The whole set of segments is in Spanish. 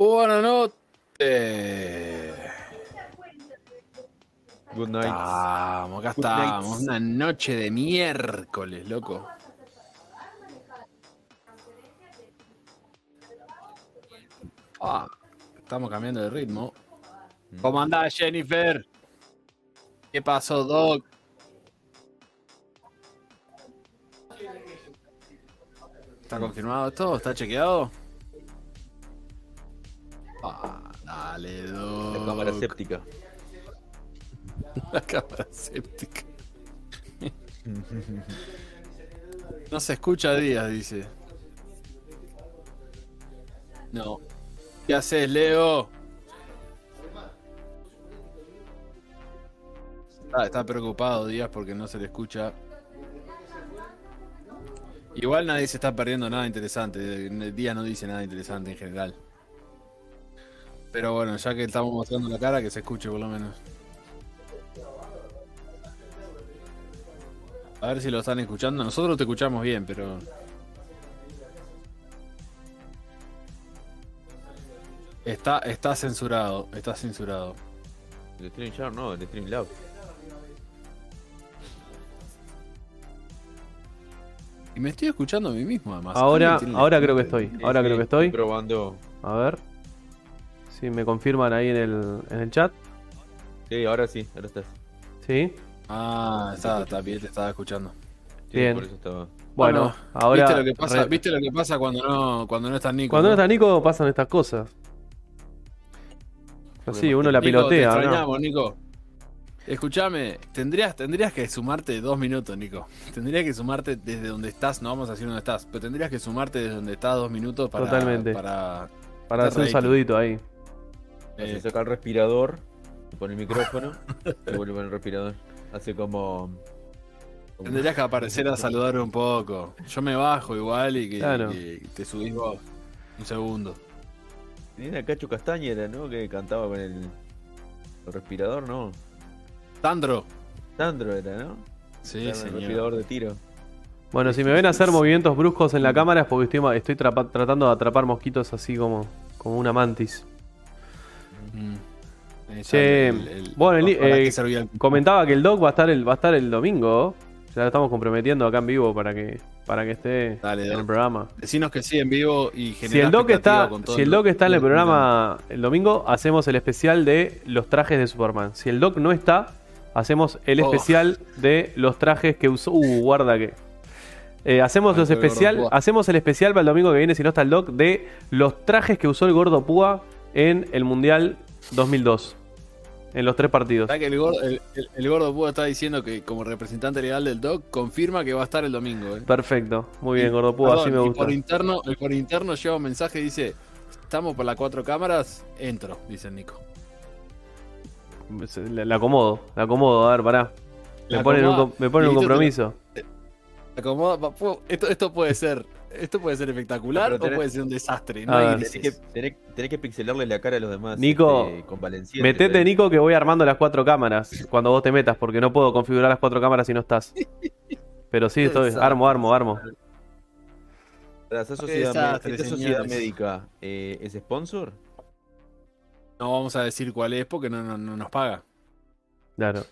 Buenas noches. Good night. Vamos, acá Good estamos. nights. Una noche de miércoles, loco. Ah, estamos cambiando de ritmo. ¿Cómo andás, Jennifer? ¿Qué pasó, Doc? ¿Está confirmado esto? ¿Está chequeado? Séptica. La cámara séptica. No se escucha Díaz, dice. No. ¿Qué haces, Leo? Ah, está preocupado Díaz porque no se le escucha. Igual nadie se está perdiendo nada interesante. Díaz no dice nada interesante en general. Pero bueno, ya que estamos mostrando la cara, que se escuche por lo menos. A ver si lo están escuchando. Nosotros te escuchamos bien, pero. Está, está censurado, está censurado. El Stream Yard no, el Stream Lab. Y me estoy escuchando a mí mismo, además. Ahora, ¿Alguien tiene- ahora creo que estoy. Ahora sí, creo que estoy. probando. A ver. Si me confirman ahí en el, en el chat. Sí, ahora sí, ahora estás. Sí. Ah, está, está bien, te estaba escuchando. Sí, Bien. Por eso estaba. Bueno, ahora. ¿Viste lo que pasa, re- ¿viste lo que pasa cuando no, cuando no está Nico? Cuando no está Nico pasan estas cosas. Así, uno la Nico, pilotea, te ¿no? extrañamos, Nico. Escuchame, tendrías, tendrías que sumarte dos minutos, Nico. Tendrías que sumarte desde donde estás, no vamos a decir dónde estás, pero tendrías que sumarte desde donde estás dos minutos para. Totalmente. Para, Para hacer un saludito ahí. Eh, Se saca el respirador, se pone el micrófono y vuelve con el respirador. Hace como. como- tendrías que aparecer a saludar un poco. Yo me bajo igual y que, Claro. te subís vos. Un segundo. Tenía Cacho Castañera, ¿no? Que cantaba con el, el respirador, ¿no? Sandro. Sandro era, ¿no? Sí, Era el señor. respirador de tiro. Bueno, si me ven hacer movimientos bruscos en la cámara es porque estoy, estoy tratando de atrapar mosquitos así como, como una mantis. Mm. El- el- bueno, el- eh, Comentaba que el doc va a estar el, va a estar el domingo. Ya lo estamos comprometiendo acá en vivo para que, para que esté Dale, en el programa. Decinos que sí en vivo y Si el doc está, si el doc está en el programa el domingo, hacemos el especial de los trajes de Superman. Si el doc no está, hacemos el Oh. especial de los trajes que usó. Uh, guarda que. Eh, hacemos Ay, los especial, hacemos el especial para el domingo que viene, si no está el doc, de los trajes que usó el gordo Púa en el Mundial 2002. En los tres partidos. ¿Sabés que el gordo, el, el- el gordo Púa está diciendo que como representante legal del DOC confirma que va a estar el domingo. ¿eh? Perfecto. Muy bien, gordo Púa, Perdón, así me gusta. por interno, y por interno lleva un mensaje y dice, estamos por las cuatro cámaras, entro, dice el Nico. La, la acomodo, la acomodo, a ver, pará. Me La ponen, un, acomoda. com- me ponen un Listo, te lo- compromiso. Acomoda- esto puede ser, esto puede ser espectacular o puede ser un desastre. No A hay ver. grises. Tenés que, tenés, tenés que pixelarle la cara a los demás. Nico, este, con Valencia. Metete, Nico, que voy armando las cuatro cámaras cuando vos te metas, porque no puedo configurar las cuatro cámaras si no estás. Pero sí, estoy, Desastre. armo, armo, armo. ¿Esa sociedad, Desastre, esta sociedad médica eh, es sponsor? No vamos a decir cuál es porque no, no, no nos paga. Claro.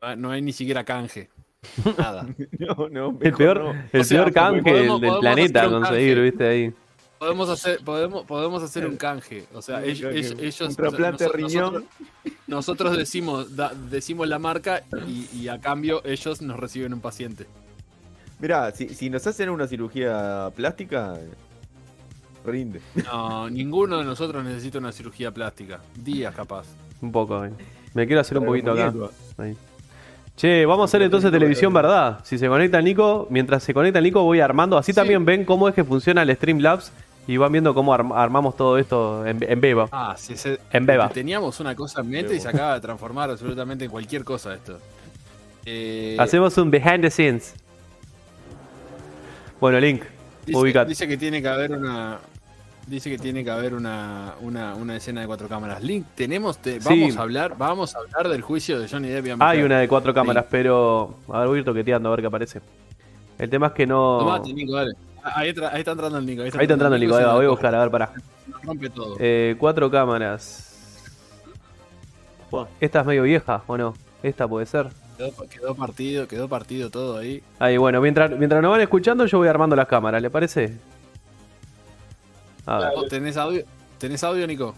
Ah, No hay ni siquiera canje. Nada. No, no. El peor, no. el O sea, peor canje podemos- del podemos planeta conseguir, canje. viste ahí. Podemos hacer, podemos, podemos hacer un canje. O sea, Un ellos, canje. ellos, ellos- Un trasplante de noso- riñón. nosotros, nosotros decimos, da- decimos la marca y, y a cambio ellos nos reciben un paciente. Mirá, si, si nos hacen una cirugía plástica, rinde. No, ninguno de nosotros necesita una cirugía plástica. Días capaz. Un poco, ahí. Me quiero hacer un poquito acá. Ahí. Che, vamos a hacer entonces televisión, ¿verdad? Si se conecta el Nico, mientras se conecta el Nico voy armando. Así Sí. también ven cómo es que funciona el Streamlabs y van viendo cómo arm- armamos todo esto en, en Beba. Ah, sí, se, En Beba. teníamos una cosa en mente y se acaba de transformar absolutamente en cualquier cosa esto. Eh, Hacemos un behind the scenes. Bueno, Link, dice, ubicate. dice que tiene que haber una. Dice que tiene que haber una, una, una escena de cuatro cámaras. Link, tenemos, te- Sí. vamos a hablar, vamos a hablar del juicio de Johnny Depp y Amber Hay una de cuatro cámaras, Sí. pero. A ver, voy a ir toqueteando a ver qué aparece. El tema es que no. Tomate, Nico, dale. Ah, Ahí, tra- ahí está entrando el Nico. Ahí está entrando el Nico, ahí va, voy a buscar, a ver, pará. nos rompe todo. Eh, cuatro cámaras. Esta es medio vieja, ¿o no? Esta puede ser. Quedó, quedó partido, quedó partido todo ahí. Ahí, bueno, mientras, mientras nos van escuchando, yo voy armando las cámaras, ¿le parece? A ver. ¿Tenés audio? ¿Tenés audio, Nico?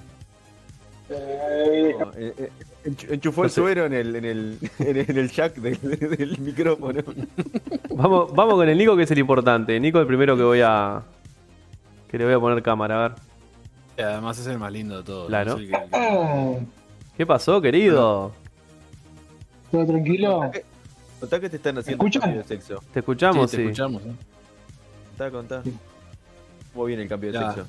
Eh, No, eh, eh, enchu- enchufó el suero en el, en el, en el, jack del, del micrófono. Vamos, vamos con el Nico, que es el importante. Nico es el primero que voy a. Que le voy a poner cámara, a ver. Y además es el más lindo de todos. Claro. Que- ¿Qué pasó, querido? ¿Todo tranquilo? Contá que te están haciendo escuchan? cambio de sexo. Te escuchamos, Sí, sí. te escuchamos. ¿eh? Contá, contá. ¿Cómo viene el cambio de Ya. sexo?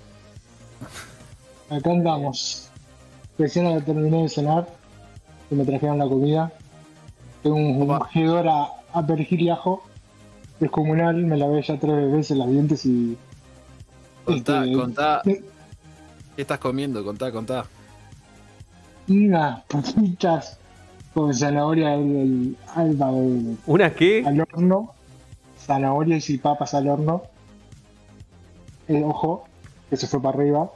Acá andamos. Recién terminé de cenar. Y me trajeron la comida. Tengo un, hedor a, a perejil y ajo. Descomunal. Me lavé ya tres veces los dientes y. Contá, Este, contá. ¿Qué estás comiendo? Contá, contá. Unas papitas con zanahoria al, al, al- ¿Una qué? al horno. Zanahorias y papas al horno. Eh, ojo, que se fue para arriba.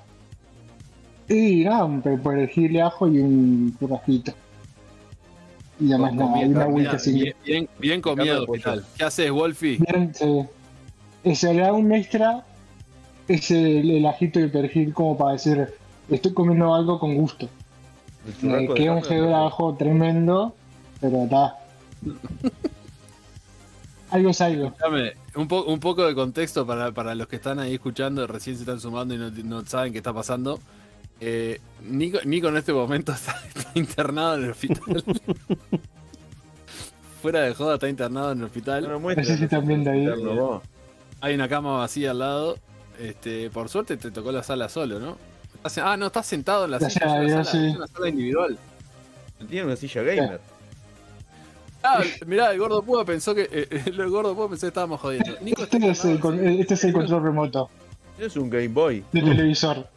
Y nada, un pe- perejil y ajo y un churrasquito. Y además nada, comida, y una mira, agüita sin bien, bien, bien comido de de. ¿Qué haces, Wolfie? Bien, sí. Eh, Se le da un extra es el, el ajito y el perejil como para decir, estoy comiendo algo con gusto. ¿El Me de queda un de ajo tremendo, pero está. algo es algo. Dame un, po- un poco de contexto para, para los que están ahí escuchando, recién se están sumando y no, no saben qué está pasando. Eh, Nico, Nico en este momento está, está internado en el hospital. Fuera de joda, está internado en el hospital. No sé si están viendo ahí. interno. Hay una cama vacía al lado. Este, por suerte te tocó la sala solo, ¿no? Ah, no, estás sentado en la Gracias silla. a es una Dios, sala- sí. es una sala individual. Tiene una silla gamer. Ah, mirá, el gordo Púa pensó que. eh, el gordo Púa pensó que estábamos jodiendo. Nico Este es, el, internado, con- sí. este es el control remoto Es un Game Boy. de televisor.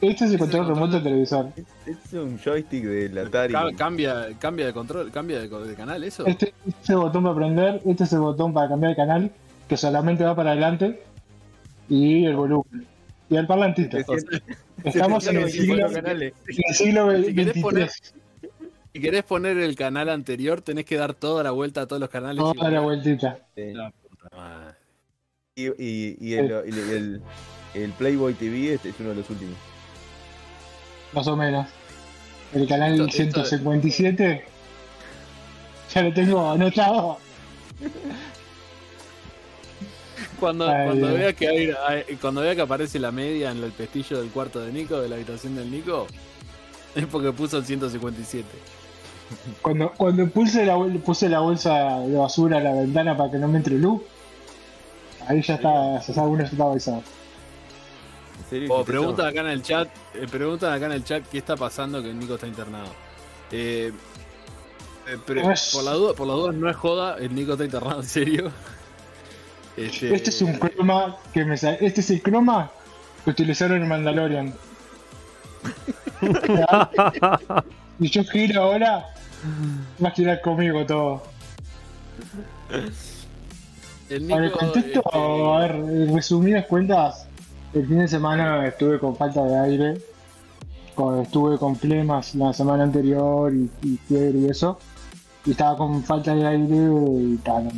Este es el control remoto de televisor. Es, un joystick del Atari. Ca- Cambia, cambia de control, cambia de, canal, eso. Este, este es el botón para prender, este es el botón para cambiar de canal, que solamente va para adelante, y el volumen. Y el parlantito. Estamos en el siglo, en el siglo Si querés poner- XXIII. Si querés poner el canal anterior, tenés que dar toda la vuelta a todos los canales. Toda la vueltita. Sí. La puta madre. Y, y, y el, y el, el- el Playboy TV este es uno de los últimos. Más o menos. El canal Esto- esto- 157. Ya lo tengo anotado. Cuando, Ay, cuando vea que hay, hay- cuando vea que aparece la media en el pestillo del cuarto de Nico, de la habitación del Nico, es porque puso el 157. Cuando, cuando puse, la, puse la bolsa de basura a la ventana para que no me entre luz, ahí ya está, ya sabe, uno ya estaba avisado. ¿En serio? O ¿Hiciste preguntan acá en el chat, eh, preguntan acá en el chat qué está pasando que Nico está internado. Eh, eh, pero por la duda, por la duda no es joda, el Nico está internado en serio. Este, Este es un croma que me sa- Este es el croma que utilizaron en Mandalorian. y yo giro ahora, va a girar conmigo todo. el Nico, contexto, este, a ver, en resumidas cuentas, el fin de semana estuve con falta de aire, con- estuve con flemas la semana anterior y, y fiebre y eso, y estaba con falta de aire y tal.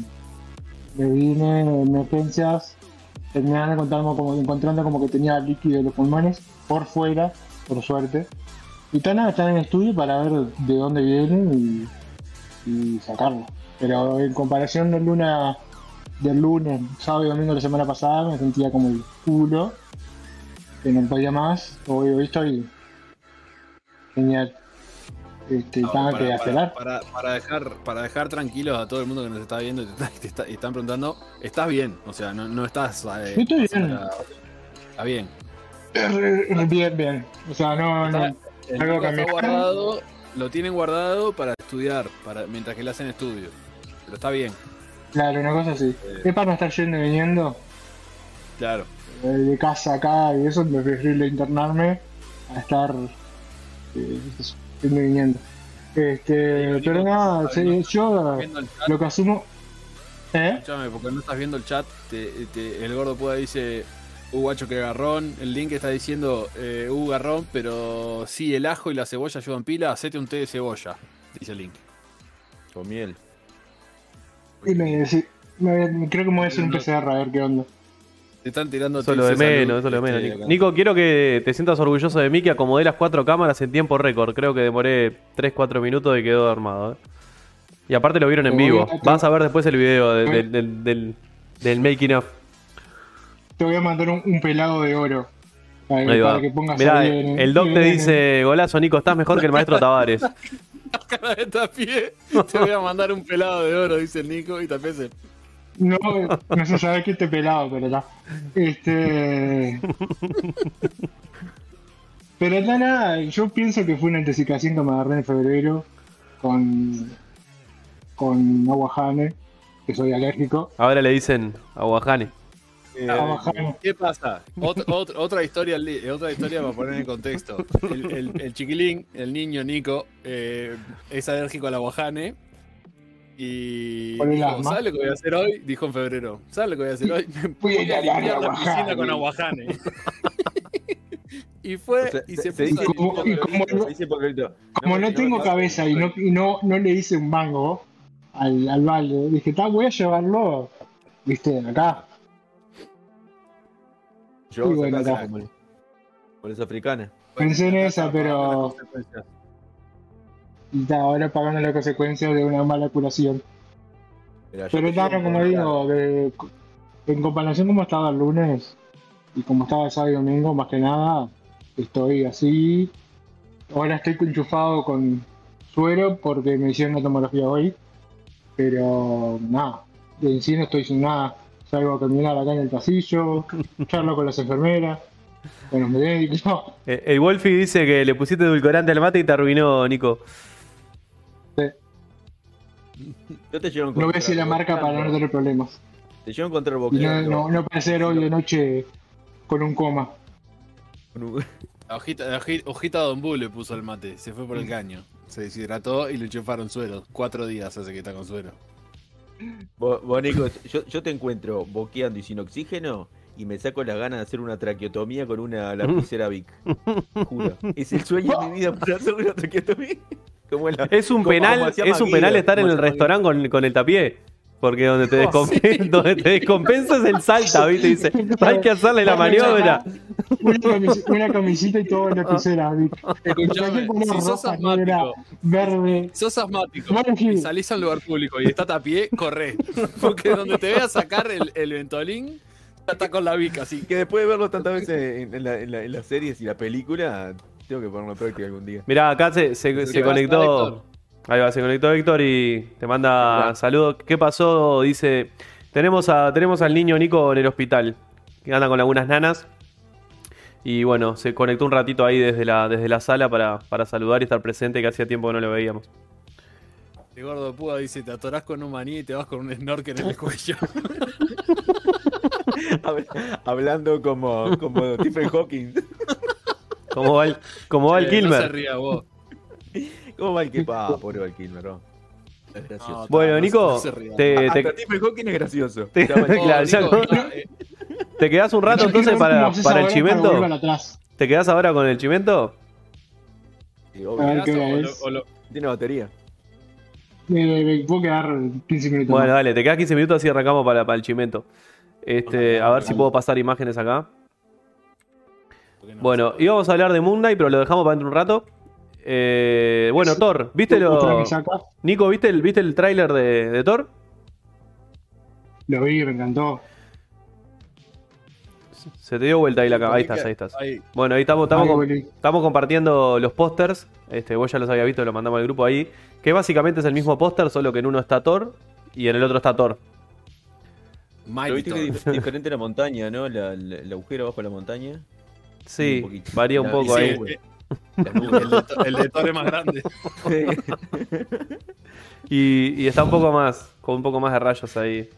Me vine en emergencias, terminaron encontrando como, encontrando como que tenía líquido en los pulmones, por fuera, por suerte. Y tal, nada, están en estudio para ver de dónde viene y, y sacarlo. Pero en comparación del luna del lunes, sábado y domingo de la semana pasada me sentía como el culo, que no podía más, hoy, hoy estoy genial. Este, tengo para, que para- para- para dejar, para dejar tranquilos a todo el mundo que nos está viendo y te, está- te está- y están preguntando, estás bien, o sea, no, no estás. eh, estoy bien. Está bien. Bien, bien. O sea, no, no. Está- el Algo Nico está cambió. guardado, lo tienen guardado para estudiar, para, mientras que le hacen estudio. Pero está bien, Claro, una cosa así. Es para no estar yendo y viniendo claro. eh, de casa acá y eso, es preferible internarme a estar eh, yendo y viniendo. Este, pero nada, sí, yo Viendo lo que asumo. ¿Eh? escúchame, porque no estás viendo el chat, te- te- el gordo pueda dice, Uh, guacho, que garrón. El link está diciendo, eh, uh, garrón, pero sí, el ajo y la cebolla ayudan pila, hacete un té de cebolla, dice el link. Con miel. Y me, sí, me- creo que me voy a hacer un PCR a ver qué onda. Te están tirando Eso es lo de de menos, salud, eso es lo de menos. este, Nico. Nico, quiero que te sientas orgulloso de mí que acomodé las cuatro cámaras en tiempo récord. Creo que demoré 3-4 minutos y quedó armado. ¿eh? Y aparte lo vieron en vivo. Vas a ver después el video de- del- del making of. Te voy a mandar un, un pelado de oro. Para, que- Ahí va. que pongas Mirá, ahí en- el doc te en- dice, golazo Nico, estás mejor que el maestro Tavares. Cara de Tapié, te voy a mandar un pelado de oro, dice el Nico, y Tapié se... No, no se sabe que esté pelado, pero está. Este. Pero no, nada, yo pienso que fue una intoxicación que me agarré en febrero con. con aguajane, que soy alérgico. Ahora le dicen a Guajane. Eh. ¿Qué pasa? Ot- ot- otra historia otra historia para poner en contexto. El, el- el chiquilín, el niño Nico, eh, es alérgico al aguajane. Y Por el dijo. ¿sabes lo que voy a hacer hoy? Dijo en febrero. ¿Sabes lo que voy a hacer hoy? Voy a a ir a la piscina con aguajane. y fue o sea, y se, se puso dice a como- y no-. Como tengo cabeza y no, y no, no le hice un mango al, al balde, dije, "Ta, voy a llevarlo, viste, acá. Yo Por africana. Pensé en esa, pero y ta, ahora pagando las consecuencias de una mala curación. Mira, Pero llevo como digo, de- en comparación como estaba el lunes y como estaba el sábado y domingo, más que nada, estoy así. Ahora estoy enchufado con suero porque me hicieron la tomografía hoy. Pero nada, en sí no estoy sin nada. Salgo a caminar acá en el pasillo, charlo con las enfermeras, con los médicos. Eh, El Wolfie dice que le pusiste edulcorante al mate y te arruinó, Nico. Yo te llevo a No voy a decir la marca para no tener problemas. Te llevo a encontrar Y no, no, no parecer hoy de noche con un coma. Con un- La hojita, la hoji- hojita Don Bu le puso el mate, se fue por el caño. Se deshidrató y le enchufaron suero. Cuatro días hace que está con suero. Vos, vos, Nico, yo, yo te encuentro boqueando y sin oxígeno y me saco las ganas de hacer una traqueotomía con una lapicera Vic. Juro. Es el sueño de mi vida para hacer una traqueotomía. Como la- Es un como- penal, como es un penal estar en el restaurante con, con el tapié. Porque donde te, Oh, donde te descompensa es el salta, ¿viste? Dice, hay que hacerle la maniobra. Una, camis- una camisita y todo en la pulsera, Vic. Escuchame, si sos roja, asmático, verde. sos asmático y salís a un lugar público y está tapié, corre. Porque donde te veas sacar el, el ventolín, ya está con la bica así. Que después de verlo tantas veces en, en la- en la- en las series y la película, tengo que ponerlo en práctica algún día. Mirá, acá se, se- ¿Qué se pasa, conectó. Ahí va, se conectó Héctor y te manda Hola. saludos. ¿Qué pasó? Dice, tenemos, a, tenemos al niño Nico en el hospital, que anda con algunas nanas. Y bueno, se conectó un ratito ahí desde la, desde la sala para, para saludar y estar presente, que hacía tiempo que no lo veíamos. El gordo de dice, te atorás con un maní y te vas con un snorkel en el cuello. Hab- Hablando como, como Stephen Hawking. ¿Cómo va el, cómo va el Eh, No se Kilmer? ría vos. ¿Cómo va el que pa, pobre Val Kilmer, ¿no? Es gracioso. No, Bueno, no se- Nico, no se te, Hasta te, Stephen Hawking es gracioso. te- Oh, ya eh, ¿te quedás un rato entonces para, el chimento? ¿Te quedás ahora con el chimento? O o lo- Tiene batería. Me, me puedo quedar 15 minutos. Bueno, más. dale, te quedas 15 minutos así arrancamos para, para el chimento. Este, a ver si puedo pasar imágenes acá. Bueno, íbamos a hablar de Moon Knight, pero lo dejamos para dentro de un rato. Eh, bueno, Thor, ¿viste lo. Nico, ¿viste el, ¿viste el tráiler de, de Thor? Lo vi, me encantó. Se te dio vuelta ahí la cámara. Ahí estás, ahí estás. Ahí. Bueno, ahí estamos, estamos, Ahí, com- volví. estamos compartiendo los pósters. Este, vos ya los habías visto, lo mandamos al grupo ahí. Que básicamente es el mismo póster, solo que en uno está Thor y en el otro está Thor. Pero viste que es dif- diferente la montaña, ¿no? La, la- el agujero abajo de la montaña. Sí, Un varía un poco ahí. sí, Eh, El de, el de Thor es más grande. Y, y está un poco más, con un poco más de rayos ahí.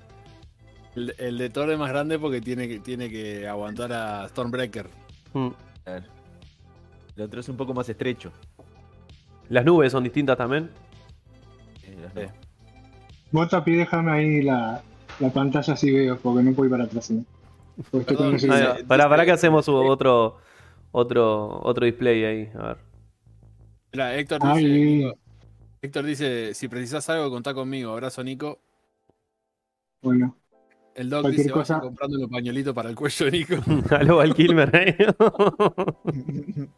El, el de Thor es más grande porque tiene que, tiene que aguantar a Stormbreaker. Mm. El otro es un poco más estrecho. Las nubes son distintas también. Eh, las Sí. nubes. Vos, Tapi, déjame ahí la, la pantalla así veo, porque no puedo ir para atrás. va. Pará, pará que hacemos otro, otro, otro display ahí. A ver. Mirá, Héctor dice, Ay. Héctor dice, si precisas algo, contá conmigo. Abrazo, Nico. Bueno, El Doc Cualquier dice, cosa. vaya comprando los pañuelitos para el cuello de Nico. Aló, Val Kilmer. ¿eh?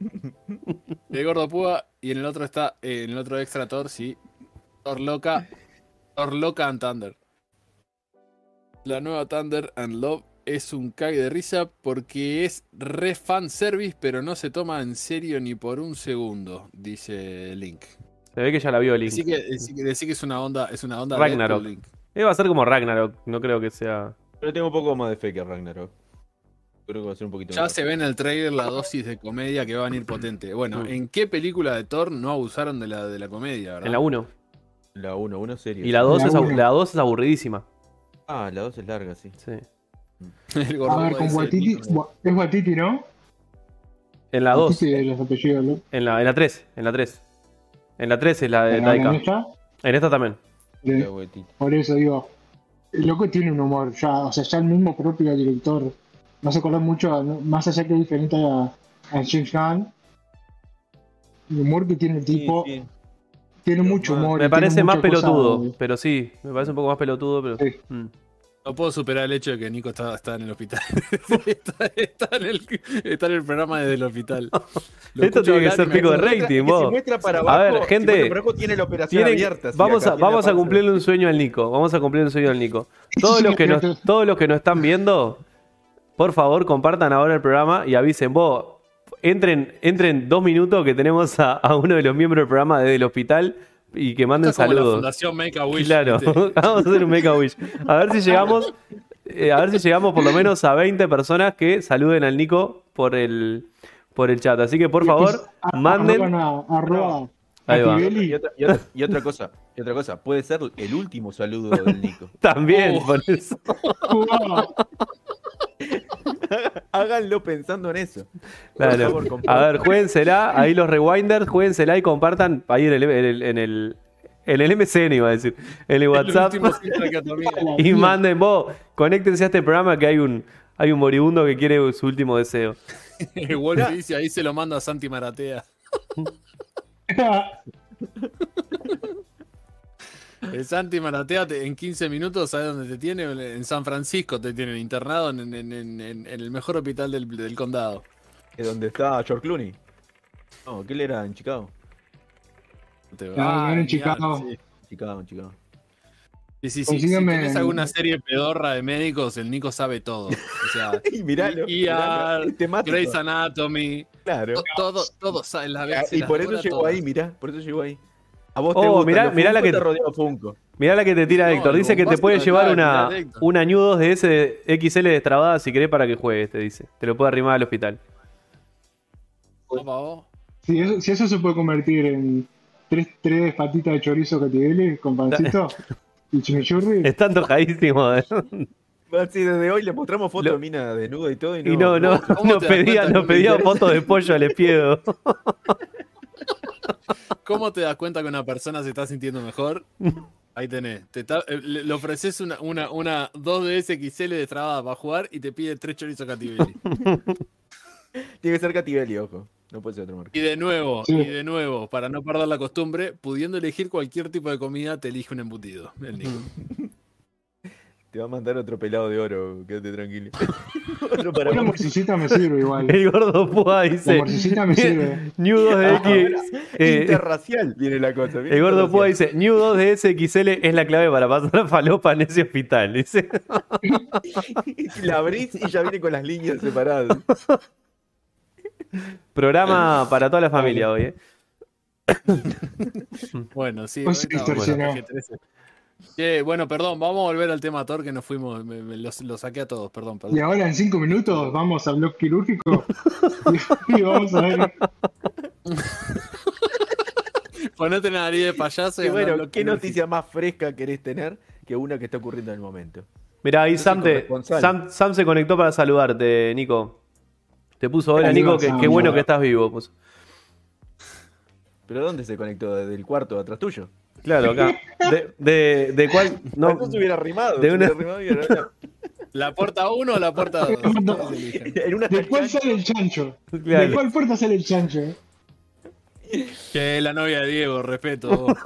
El Gordo Púa. Y en el otro está, eh, en el otro extra Thor, sí. Thor Loca. Thor Loca and Thunder. La nueva Thunder and Love es un cague de risa porque es re fan service, pero no se toma en serio ni por un segundo, dice Link. Se ve que ya la vio Link. Decí que, decí es una onda, es una onda Ragnarok. Link. Eh, va a ser como Ragnarok. No creo que sea. Pero tengo un poco más de fe que Ragnarok. Creo que va a ser un poquito Ya mejor. se ve en el trailer la dosis de comedia que va a venir potente. Bueno, Mm. ¿en qué película de Thor no abusaron de la, de la comedia, verdad? En la 1. La 1, 1 serie. Y la 2 La es, abu- uno. la 2 es aburridísima. Ah, la 2 es larga, sí. Sí. El gordo a ver, con Wa- Es Watiti, ¿no? En la 2. Watiti de los apellidos, ¿no? En la, en la 3. En la 3. En la 3 es la de Pero ahora Taika. en esta, En esta también. De-. Por eso digo, el loco tiene un humor, ya, o sea, ya el mismo propio director no se coló mucho, no- más allá que es diferente a, a James Gunn. El humor que tiene el tipo, Sí, sí. tiene Pero mucho humor. Me parece más cosa- pelotudo. Pero sí, me parece un poco más pelotudo. Pero... Sí. Mm. No puedo superar el hecho de que Nico está, está en el hospital. está, está en el, está en el programa desde el hospital. Lo Esto tiene que ser pico de rating, vos. si muestra para A ver, si gente, para abajo, tiene la operación Tienen- abierta. vamos acá a, tiene vamos a cumplirle un sueño al Nico. Vamos a cumplirle un sueño al Nico. Todos los, que nos, todos los que nos están viendo, por favor, compartan ahora el programa y avisen. Vos, entren, entren dos minutos que tenemos a, a uno de los miembros del programa desde el hospital y que manden como la saludos. Fundación Make a Wish. Claro, ¿viste? vamos a hacer un Make a Wish. A ver si llegamos, eh, a ver si llegamos por lo menos a 20 personas que saluden al Nico por el, por el chat. Así que por favor, A- manden. arroban a- arroba Ahí va. Y Activelli. otra, y otra- y otra cosa, y otra cosa, puede ser el último saludo del Nico. También, Oh. por eso. Háganlo pensando en eso. Por Claro. favor, A ver, juéguensela, ahí los rewinders, juéguensela y compartan ahí en el, en el, en el, en el MCN, iba a decir, en el WhatsApp. Y manden vos, conéctense a este programa que hay un, hay un moribundo que quiere su último deseo. Wolf dice, ahí se lo mando a Santi Maratea. El Santi Maratea te- en 15 minutos, ¿sabes dónde te tiene? En San Francisco te tienen internado en, en- en- en- en el mejor hospital del, del condado. ¿Es donde está George Clooney? No, ¿qué él era en Chicago? Te- no era en Chicago. sí. Chicago, Chicago. Sí, sí, sí. Si tenés alguna serie pedorra de médicos, el Nico sabe todo. O sea, Y miralo. Grey's Anatomy, Claro. to- todo, todo sabe la Ah, vez. Y por eso llegó ahí, mirá, por eso llegó ahí. A vos te Oh, gusta, mirá- la que- te rodeó Funko. Mirá la que te tira No, Héctor. Dice que te puede llevar una, una New 2 de ese XL destrabada si querés para que juegues, te dice. Te lo puede arrimar al hospital. Si eso, si eso se puede convertir en tres, tres patitas de chorizo Cativelli con pancito y chimichurri, Está antojadísimo. ¿eh? Así desde hoy le mostramos fotos de mina desnuda y todo. Y no, Y no, no, ¿Cómo nos te das pedía, que fotos de pollo al espiedo. ¿Cómo te das cuenta que una persona se está sintiendo mejor? Ahí tenés. Te eh, le, le ofreces una, una, una 2DS XL destrabada para jugar y te pide tres chorizos Cativelli. Tiene que ser Cativelli, ojo. No puede ser otro marca. Y de nuevo, Sí. y de nuevo, para no perder la costumbre, pudiendo elegir cualquier tipo de comida, te elige un embutido. El Nico. Te va a mandar otro pelado de oro, quédate tranquilo. otro para una morcillita me sirve igual. El gordo Púa La dice: morcillita me sirve. New 2 de X. eh, Interracial viene la cosa. viene el gordo Púa dice: New 2 de SXL es la clave para pasar a falopa en ese hospital. Dice: la abrís y ya viene con las líneas separadas. Programa para toda la familia hoy. ¿eh? Bueno, sí. Pues se vamos distorsionó. a la PG-13. Che, bueno, perdón, vamos a volver al tema Thor que nos fuimos, me, me los, los saqué a todos, perdón, Y perdón. ahora en cinco minutos vamos al blog quirúrgico y, y vamos a ver. Ponete la nariz de payaso y Y bueno, ¿qué quirúrgico. noticia más fresca querés tener que una que está ocurriendo en el momento? Mirá, ahí Sam, te-. Sam, Sam se conectó para saludarte, Nico. Te puso hola, Nico, qué bueno que estás vivo. puso. ¿Pero dónde se conectó? ¿Desde el cuarto atrás tuyo? Claro, acá. De, de, de cuál. No, No, se hubiera rimado. de se una- hubiera rimado y era- ¿La puerta 1 o la puerta 2? En una ¿De cuál sale el chancho? ¿De cuál puerta sale el chancho? Que es la novia de Diego, respeto.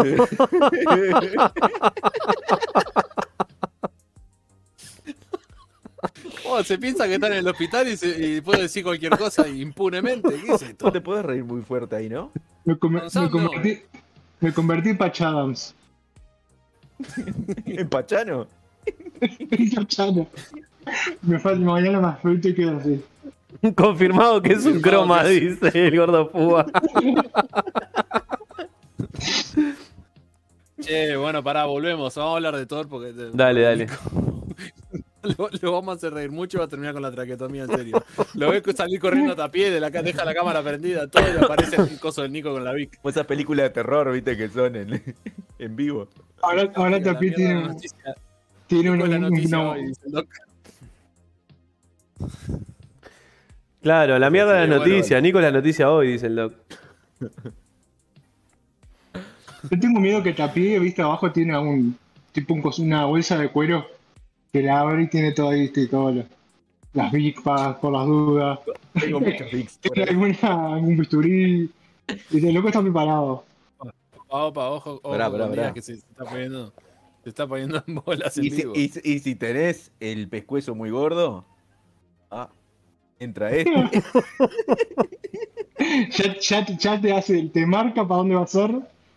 Oh, se piensa que están en el hospital y, se- y puede decir cualquier cosa impunemente. ¿Qué es esto? No te puedes reír muy fuerte ahí, ¿no? Me, come- me convertí, me convertí en Patch Adams. En Pachano. En Pachano. Me falta mañana más fruto y quedo así. Confirmado que es un croma, dice el gordo Púa. Che, bueno, pará, volvemos. Vamos a hablar de Thor porque. Dale, dale. Lo, lo vamos a hacer reír mucho y va a terminar con la traquetomía en serio. Lo ves salir corriendo a tapié, de la deja la cámara prendida, todo y aparece el coso del Nico con la Vic. Esas películas de terror, viste, que son en, en vivo. Ahora, ahora La de tiene, la noticia. tiene un, Nico la un- noticia no, hoy, dice el doc. Claro, la mierda de las bueno, noticias. Nico la noticia hoy, dice el doc. Yo tengo miedo que Tapí, viste, abajo tiene un tipo una bolsa de cuero que la abre y tiene todo ahí, viste, todo lo- las Big Pass por las dudas. Tengo muchos pics. por Tiene alguna, algún bisturí. Y el loco está preparado. Opa, opa, ojo, ojo, con Díaz, pará. que se, está poniendo. Se está poniendo en bolas en Y si, vivo. y si- y si tenés el pescuezo muy gordo, ah, entra este. Ya, ya, te- ya te hace, te marca para dónde va a ser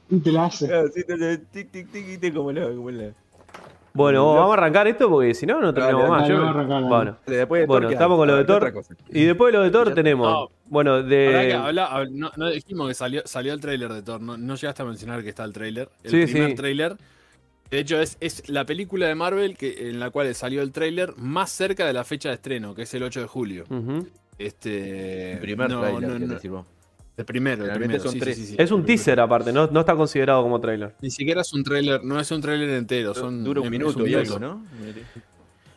y te la hace. Así te hace tic, tic, tic, y te como la, como la. Bueno, vamos a arrancar esto porque si no, no terminamos Dale, más. dale, Yo- vamos a arrancar, dale. Bueno, Después de Bueno, Thor, ¿qué estamos con lo de Ah, ¿qué Thor. y después de lo de Thor tenemos. no. Bueno, que de. habla- no, no dijimos que salió, salió el tráiler de Thor, no, no llegaste a mencionar que está el tráiler. El Sí, primer sí. tráiler. De hecho, es, es la película de Marvel que, en la cual salió el tráiler más cerca de la fecha de estreno, que es el 8 de julio. Este. El primer no, trailer, no, no. El primero, el primero, son sí, tres. sí, sí, sí. Es un teaser aparte, no, no está considerado como tráiler. Ni siquiera es un tráiler, no es un tráiler entero, son Dura un minuto y algo, ¿no?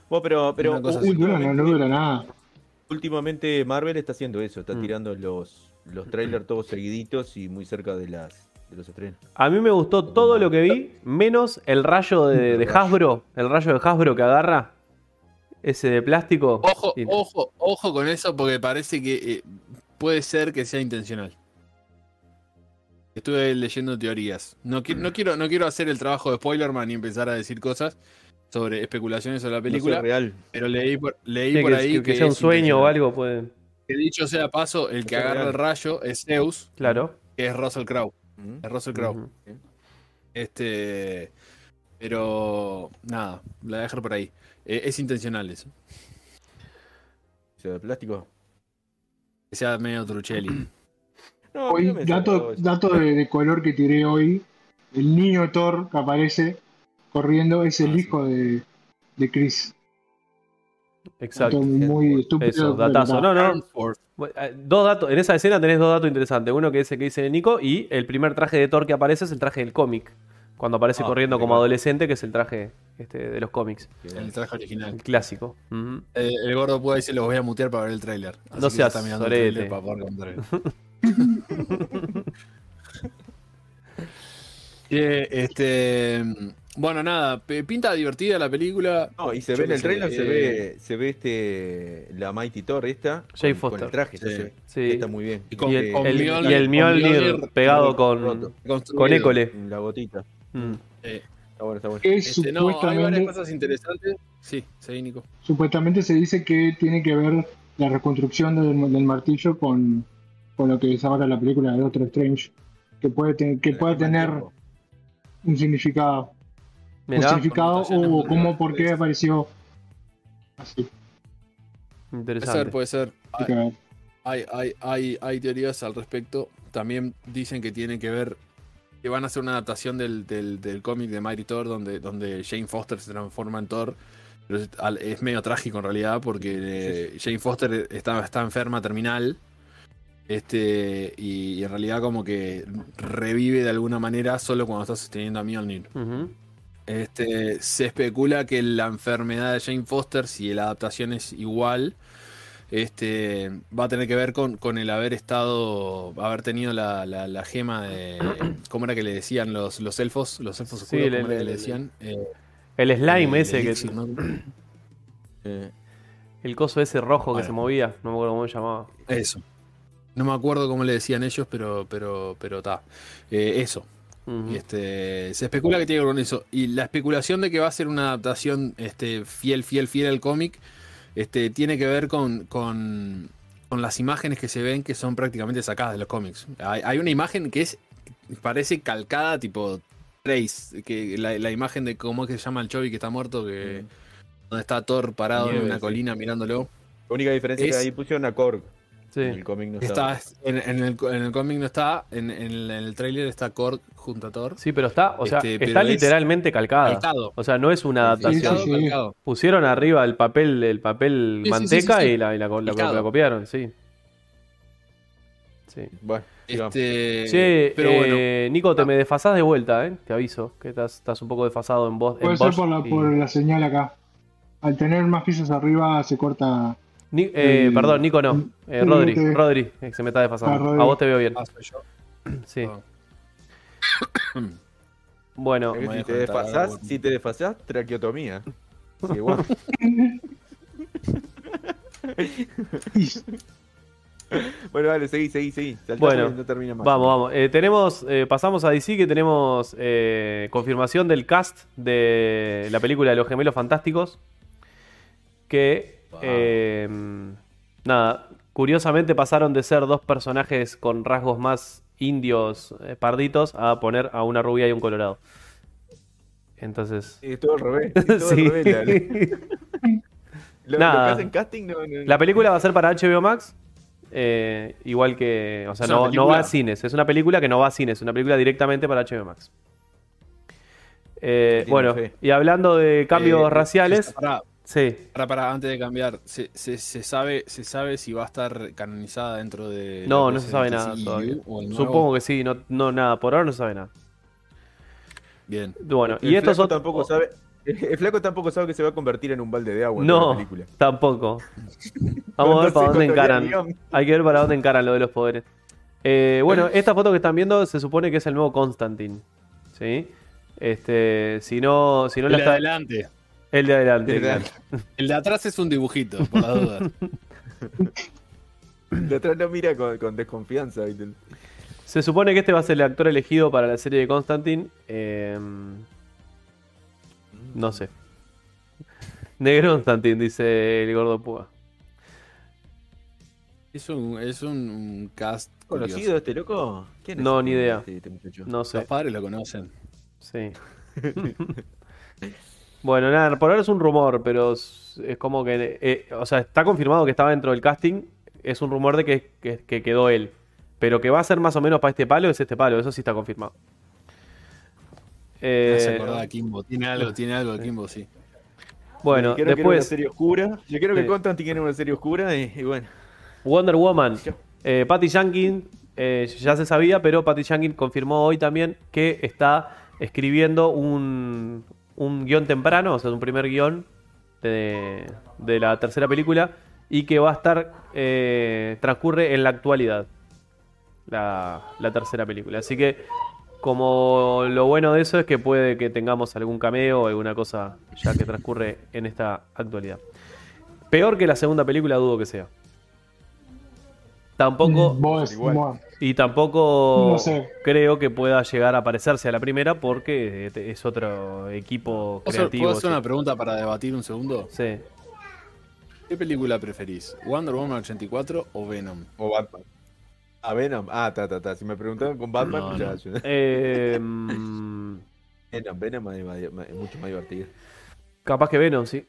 Bueno, pero, pero Uy, no, no dura nada. últimamente Marvel está haciendo eso, está Mm. tirando los, los trailers todos seguiditos y muy cerca de las de los estrenos. A mí me gustó todo lo que vi, menos el rayo de, de Hasbro. El rayo de Hasbro que agarra. Ese de plástico. Ojo, ojo, ojo con eso porque parece que eh, puede ser que sea intencional. Estuve leyendo teorías. No, qui- no quiero, no quiero hacer el trabajo de Spoilerman y empezar a decir cosas sobre especulaciones sobre la película, No real. pero leí por, leí Sí, por que, ahí que- que sea un sueño o algo, puede. Que dicho sea paso, el que agarra real. el rayo es Zeus, Claro. que es Russell Crowe. Mm. Es Russell Crowe. Este. Pero. Nada, la voy a dejar por ahí. Eh, es intencional eso. O sea, de plástico. Que sea medio Truchelli. No, Hoy, no me dato, dato de, de color que tiré hoy. El niño Thor que aparece corriendo es el Ah, sí. hijo de, de Chris. Exacto. Muy estúpido. Eso, datazo. No, no. Eh, Dos datos, en esa escena tenés dos datos interesantes. Uno que es el que dice Nico y el primer traje de Thor que aparece es el traje del cómic. Cuando aparece Ah, corriendo como adolescente, que es el traje este, de los cómics. El traje original. El clásico. Eh, el gordo puede decir, los voy a mutear para ver el tráiler. No seas está mirando el sorete. tráiler para poder contar. Eh, este, bueno, nada, pinta divertida la película. No, y se Yo ve en el trailer, se eh, ve, se ve este la Mighty Thor esta Jane con, con Foster. el traje, Sí. se ve. Sí. está muy bien. Y con- Y el, el- el Mjolnir pegado con, con École. La gotita. Mm. Eh, Está bueno, está bueno. Que este, no, hay varias supuestamente, cosas interesantes. Sí, sí, Nico. supuestamente se dice que tiene que ver la reconstrucción del, del martillo con, con lo que es ahora la película de Doctor Strange. Que puede, te- que puede tener un significado. Un significado o cómo, por qué apareció así. Puede interesante. ser, puede ser. Hay que ver. Hay, hay, hay, hay teorías al respecto. También dicen que tiene que ver. Que van a hacer una adaptación del, del, del cómic de Mighty Thor donde, donde Jane Foster se transforma en Thor. Pero es, medio trágico en realidad porque eh, Jane Foster está, está enferma terminal. Este, y, y en realidad como que revive de alguna manera solo cuando está sosteniendo a Mjolnir. Ujú. Este, se especula que la enfermedad de Jane Foster, si la adaptación es igual, este, va a tener que ver con, con el haber estado, haber tenido la, la- la gema de, ¿cómo era que le decían los, los elfos? Los elfos Sí, oscuros, el- ¿cómo era el- que le decían? Eh, El slime el ese que. elixir, ¿no? Eh, El coso ese rojo que se movía, no me acuerdo cómo se llamaba. Eso. No me acuerdo cómo le decían ellos, pero pero pero está. eso. Y este se especula que tiene que ver con eso. Y la especulación de que va a ser una adaptación este, fiel, fiel, fiel al cómic, este, tiene que ver con, con, con las imágenes que se ven que son prácticamente sacadas de los cómics. Hay, hay una imagen que es parece calcada, tipo Trace, que la, la imagen de cómo es que se llama el Chovy que está muerto, que donde está Thor parado Nieve, en una sí. colina mirándolo. La única diferencia Es- que ahí pusieron a Korg. Sí. En el cómic no. Está en, en el, en el cómic no está, en, en el, en el trailer está Korg junto a Thor. Sí, pero está, o sea, Este, está es literalmente calcada. Calcado. O sea, no es una Sí, adaptación. Calcado, sí. calcado. Pusieron arriba el papel, el papel manteca sí, sí, sí. y la, y la, la- la- Calcado. la copiaron, sí. Sí. Bueno. Este, Che, pero eh, bueno, Nico, te Ah. me desfasás de vuelta, ¿eh? Te aviso, que estás, estás un poco desfasado en voz. en Puede ser por la, y- por la señal acá. Al tener más pisos arriba se corta. Ni- eh, perdón, Nico no. Eh, el- Rodri, Rodri, eh, se me está Ah, desfasando. Rodri. A vos te veo bien. ah, soy yo. Sí. Bueno, si te desfasás, algo. si te desfasás, traqueotomía. Que bueno. bueno, dale, seguí, seguí, seguí. Bueno, no termina más. Vamos, vamos. Eh, tenemos, eh, pasamos a DC que tenemos eh, confirmación del cast de la película de los gemelos fantásticos. Que, eh, nada, curiosamente pasaron de ser dos personajes con rasgos más indios eh, parditos a poner a una rubia y un colorado. Entonces, Es todo al revés. Es todo sí. al revés. la- Lo, lo Nada. que hacen casting no, no- La película va a ser para HBO Max. eh, igual que. O sea, ¿Es una no, va a cines. Es una película que no va a cines. Es una película directamente para HBO Max. Eh, bueno, fe. y hablando de cambios Eh, raciales. Para, Sí. para, para, antes de cambiar, ¿se, se, se sabe, ¿se sabe si va a estar canonizada dentro de. No, no se sabe el nada DCEU todavía. Supongo que sí. No, no, nada. Por ahora no se sabe nada. Bien. Bueno, El y esto otro- tampoco sabe. El flaco tampoco sabe que se va a convertir en un balde de agua en No, toda la película. tampoco. Vamos a ver para dónde encaran. Hay que ver para dónde encaran lo de los poderes. Eh, bueno, esta foto que están viendo se supone que es el nuevo Constantine. ¿Sí? Este, si no, si no la de está. adelante. El de adelante, El de claro. El de atrás es un dibujito, por las dudas. De atrás lo mira con, con desconfianza. Se supone que este va a ser el actor elegido para la serie de Constantine. Eh, no sé. Negro Constantine, dice el gordo Púa. Es un, es un, cast ¿Conocido curioso. este loco? ¿Quién es No, este- ni idea. Este, este? No Los sé. padres lo conocen. Sí. bueno, nada, por ahora es un rumor, pero es, es como que. eh, o sea, está confirmado que estaba dentro del casting. Es un rumor de que, que- que quedó él. Pero que va a ser más o menos para este palo, es este palo. Eso sí está confirmado. Eh, acordar a Kimbo. Tiene algo, tiene algo de Kimbo, sí. bueno, que era una después serie oscura. Yo creo que Sí. Constantine era una serie oscura y, y bueno. Wonder Woman. Eh, Patty Jenkins, eh, ya se sabía, pero Patty Jenkins confirmó hoy también que está escribiendo un, un guion temprano, o sea, un primer guion de, de la tercera película y que va a estar, eh, transcurre en la actualidad, la, la tercera película. Así que, como lo bueno de eso es que puede que tengamos algún cameo o alguna cosa ya que transcurre en esta actualidad. Peor que la segunda película, dudo que sea. Tampoco, Vos, igual. Y tampoco No sé. creo que pueda llegar a parecerse a la primera porque eh, es otro equipo ¿Puedo hacer, creativo. puedo hacer sí. una pregunta para debatir un segundo? Sí. ¿Qué película preferís? ¿Wonder Woman 84 o Venom? O Batman. Ah, Venom. Ah, ta, ta, ta. Si me preguntaban con Batman, No, ya. no. Eh, mm, Venom, Venom es, más- más- es mucho más divertido. capaz que Venom, sí.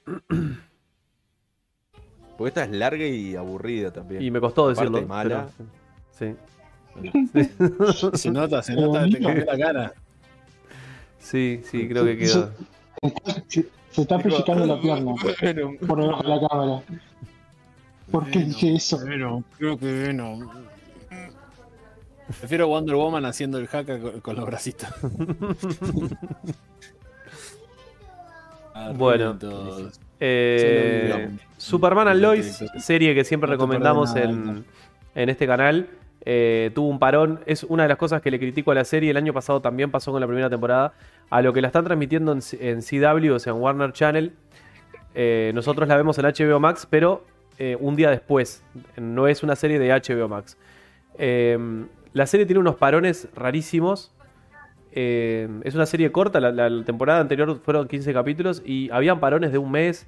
Porque esta es larga y aburrida también. Y me costó Aparte decirlo. mala. pero- sí. Se nota, se nota, te cambió la cara. sí, sí, creo que quedó. se, se está pellizcando la pierna Venom. por debajo de la cámara. ¿Por qué dije eso? Venom, creo que Venom. Prefiero Wonder Woman haciendo el jaca con, con los bracitos. Bueno. Arruinitos. Eh. Superman and Lois, serie que siempre recomendamos en, en este canal, eh, tuvo un parón. Es una de las cosas que le critico a la serie. El año pasado también pasó con la primera temporada. A lo que la están transmitiendo en, CW, o sea, en Warner Channel. Eh, nosotros la vemos en HBO Max, pero eh, un día después. No es una serie de HBO Max. Eh, la serie tiene unos parones rarísimos. Eh, es una serie corta, la, la temporada anterior fueron 15 capítulos y habían parones de un mes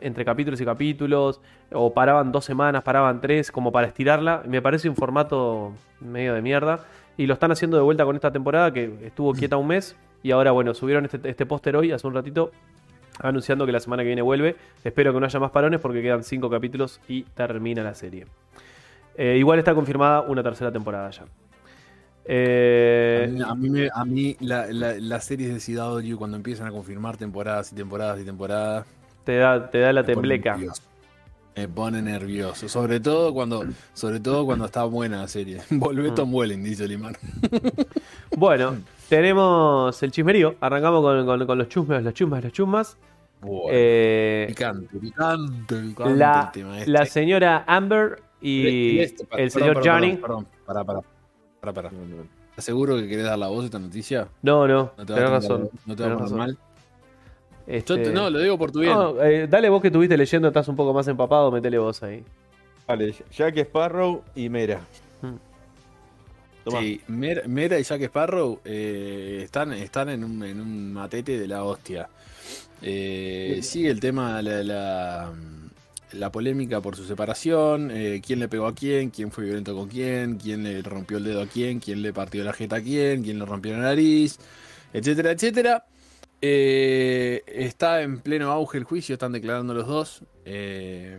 entre capítulos y capítulos, o paraban dos semanas, paraban tres, como para estirarla. Me parece un formato medio de mierda. Y lo están haciendo de vuelta con esta temporada que estuvo quieta un mes. Y ahora, bueno, subieron este, este póster hoy, hace un ratito, anunciando que la semana que viene vuelve. Espero que no haya más parones porque quedan cinco capítulos y termina la serie. Eh, igual está confirmada una tercera temporada ya. Eh, A mí, a mí me- a mí la, la- las series de CW cuando empiezan a confirmar temporadas y temporadas y temporadas te, da, te da la me tembleca. Me pone nervioso, sobre todo cuando, sobre todo cuando está buena la serie. Volvé Mm. Tom Welling, dice Limar. Bueno, tenemos el chismerío. Arrancamos con, con- con los chusmes, los chusmas, los chusmas. Eh, Picante, picante, picante la, este. la señora Amber y Este, el perdón, señor perdón, Johnny. Perdón, pará, pará. Pará, pará. ¿Estás seguro que querés dar la voz a esta noticia? No, no, No te tenés razón. No te va a poner mal. Este, Yo te- no, lo digo por tu bien. no, eh, dale vos que estuviste leyendo, estás un poco más empapado, metele vos ahí. Vale, Jack Sparrow y Mera. Mm. Toma. Sí, Mer- Mera y Jack Sparrow eh, están, están en, un, en un matete de la hostia. Eh, sigue el tema, la, la, la polémica por su separación, eh, quién le pegó a quién, quién fue violento con quién, quién le rompió el dedo a quién, quién le partió la jeta a quién, quién le rompió la nariz, etcétera, etcétera. Eh, está en pleno auge el juicio, están declarando los dos. Eh,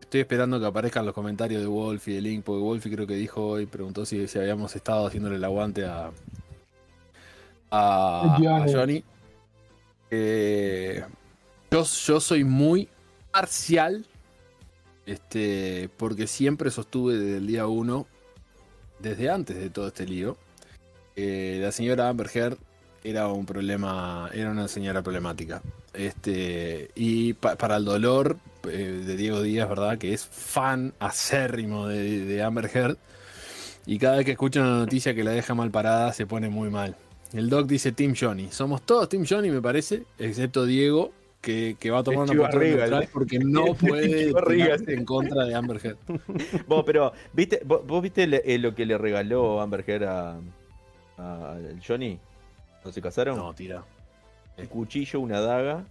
Estoy esperando que aparezcan los comentarios de Wolf y de Link, porque Wolf creo que dijo hoy, preguntó si, si habíamos estado haciéndole el aguante a, a, a Johnny. Eh, yo, yo soy muy parcial, este, porque siempre sostuve desde el día uno, desde antes de todo este lío, la señora Amber Heard era un problema, era una señora problemática. Este, y pa- para el dolor eh, de Diego Díaz, ¿verdad? Que es fan acérrimo de, de Amber Heard. Y cada vez que escucha una noticia que la deja mal parada, se pone muy mal. El doc dice Team Johnny. Somos todos Team Johnny, me parece, excepto Diego, que, que va a tomar una postura ¿eh? porque no puede tirarse en contra de Amber Heard. Vos, pero, ¿viste, vos, vos viste le- eh, lo que le regaló Amber Heard a, a- Johnny? ¿No se casaron? No, tira. Un cuchillo, una daga.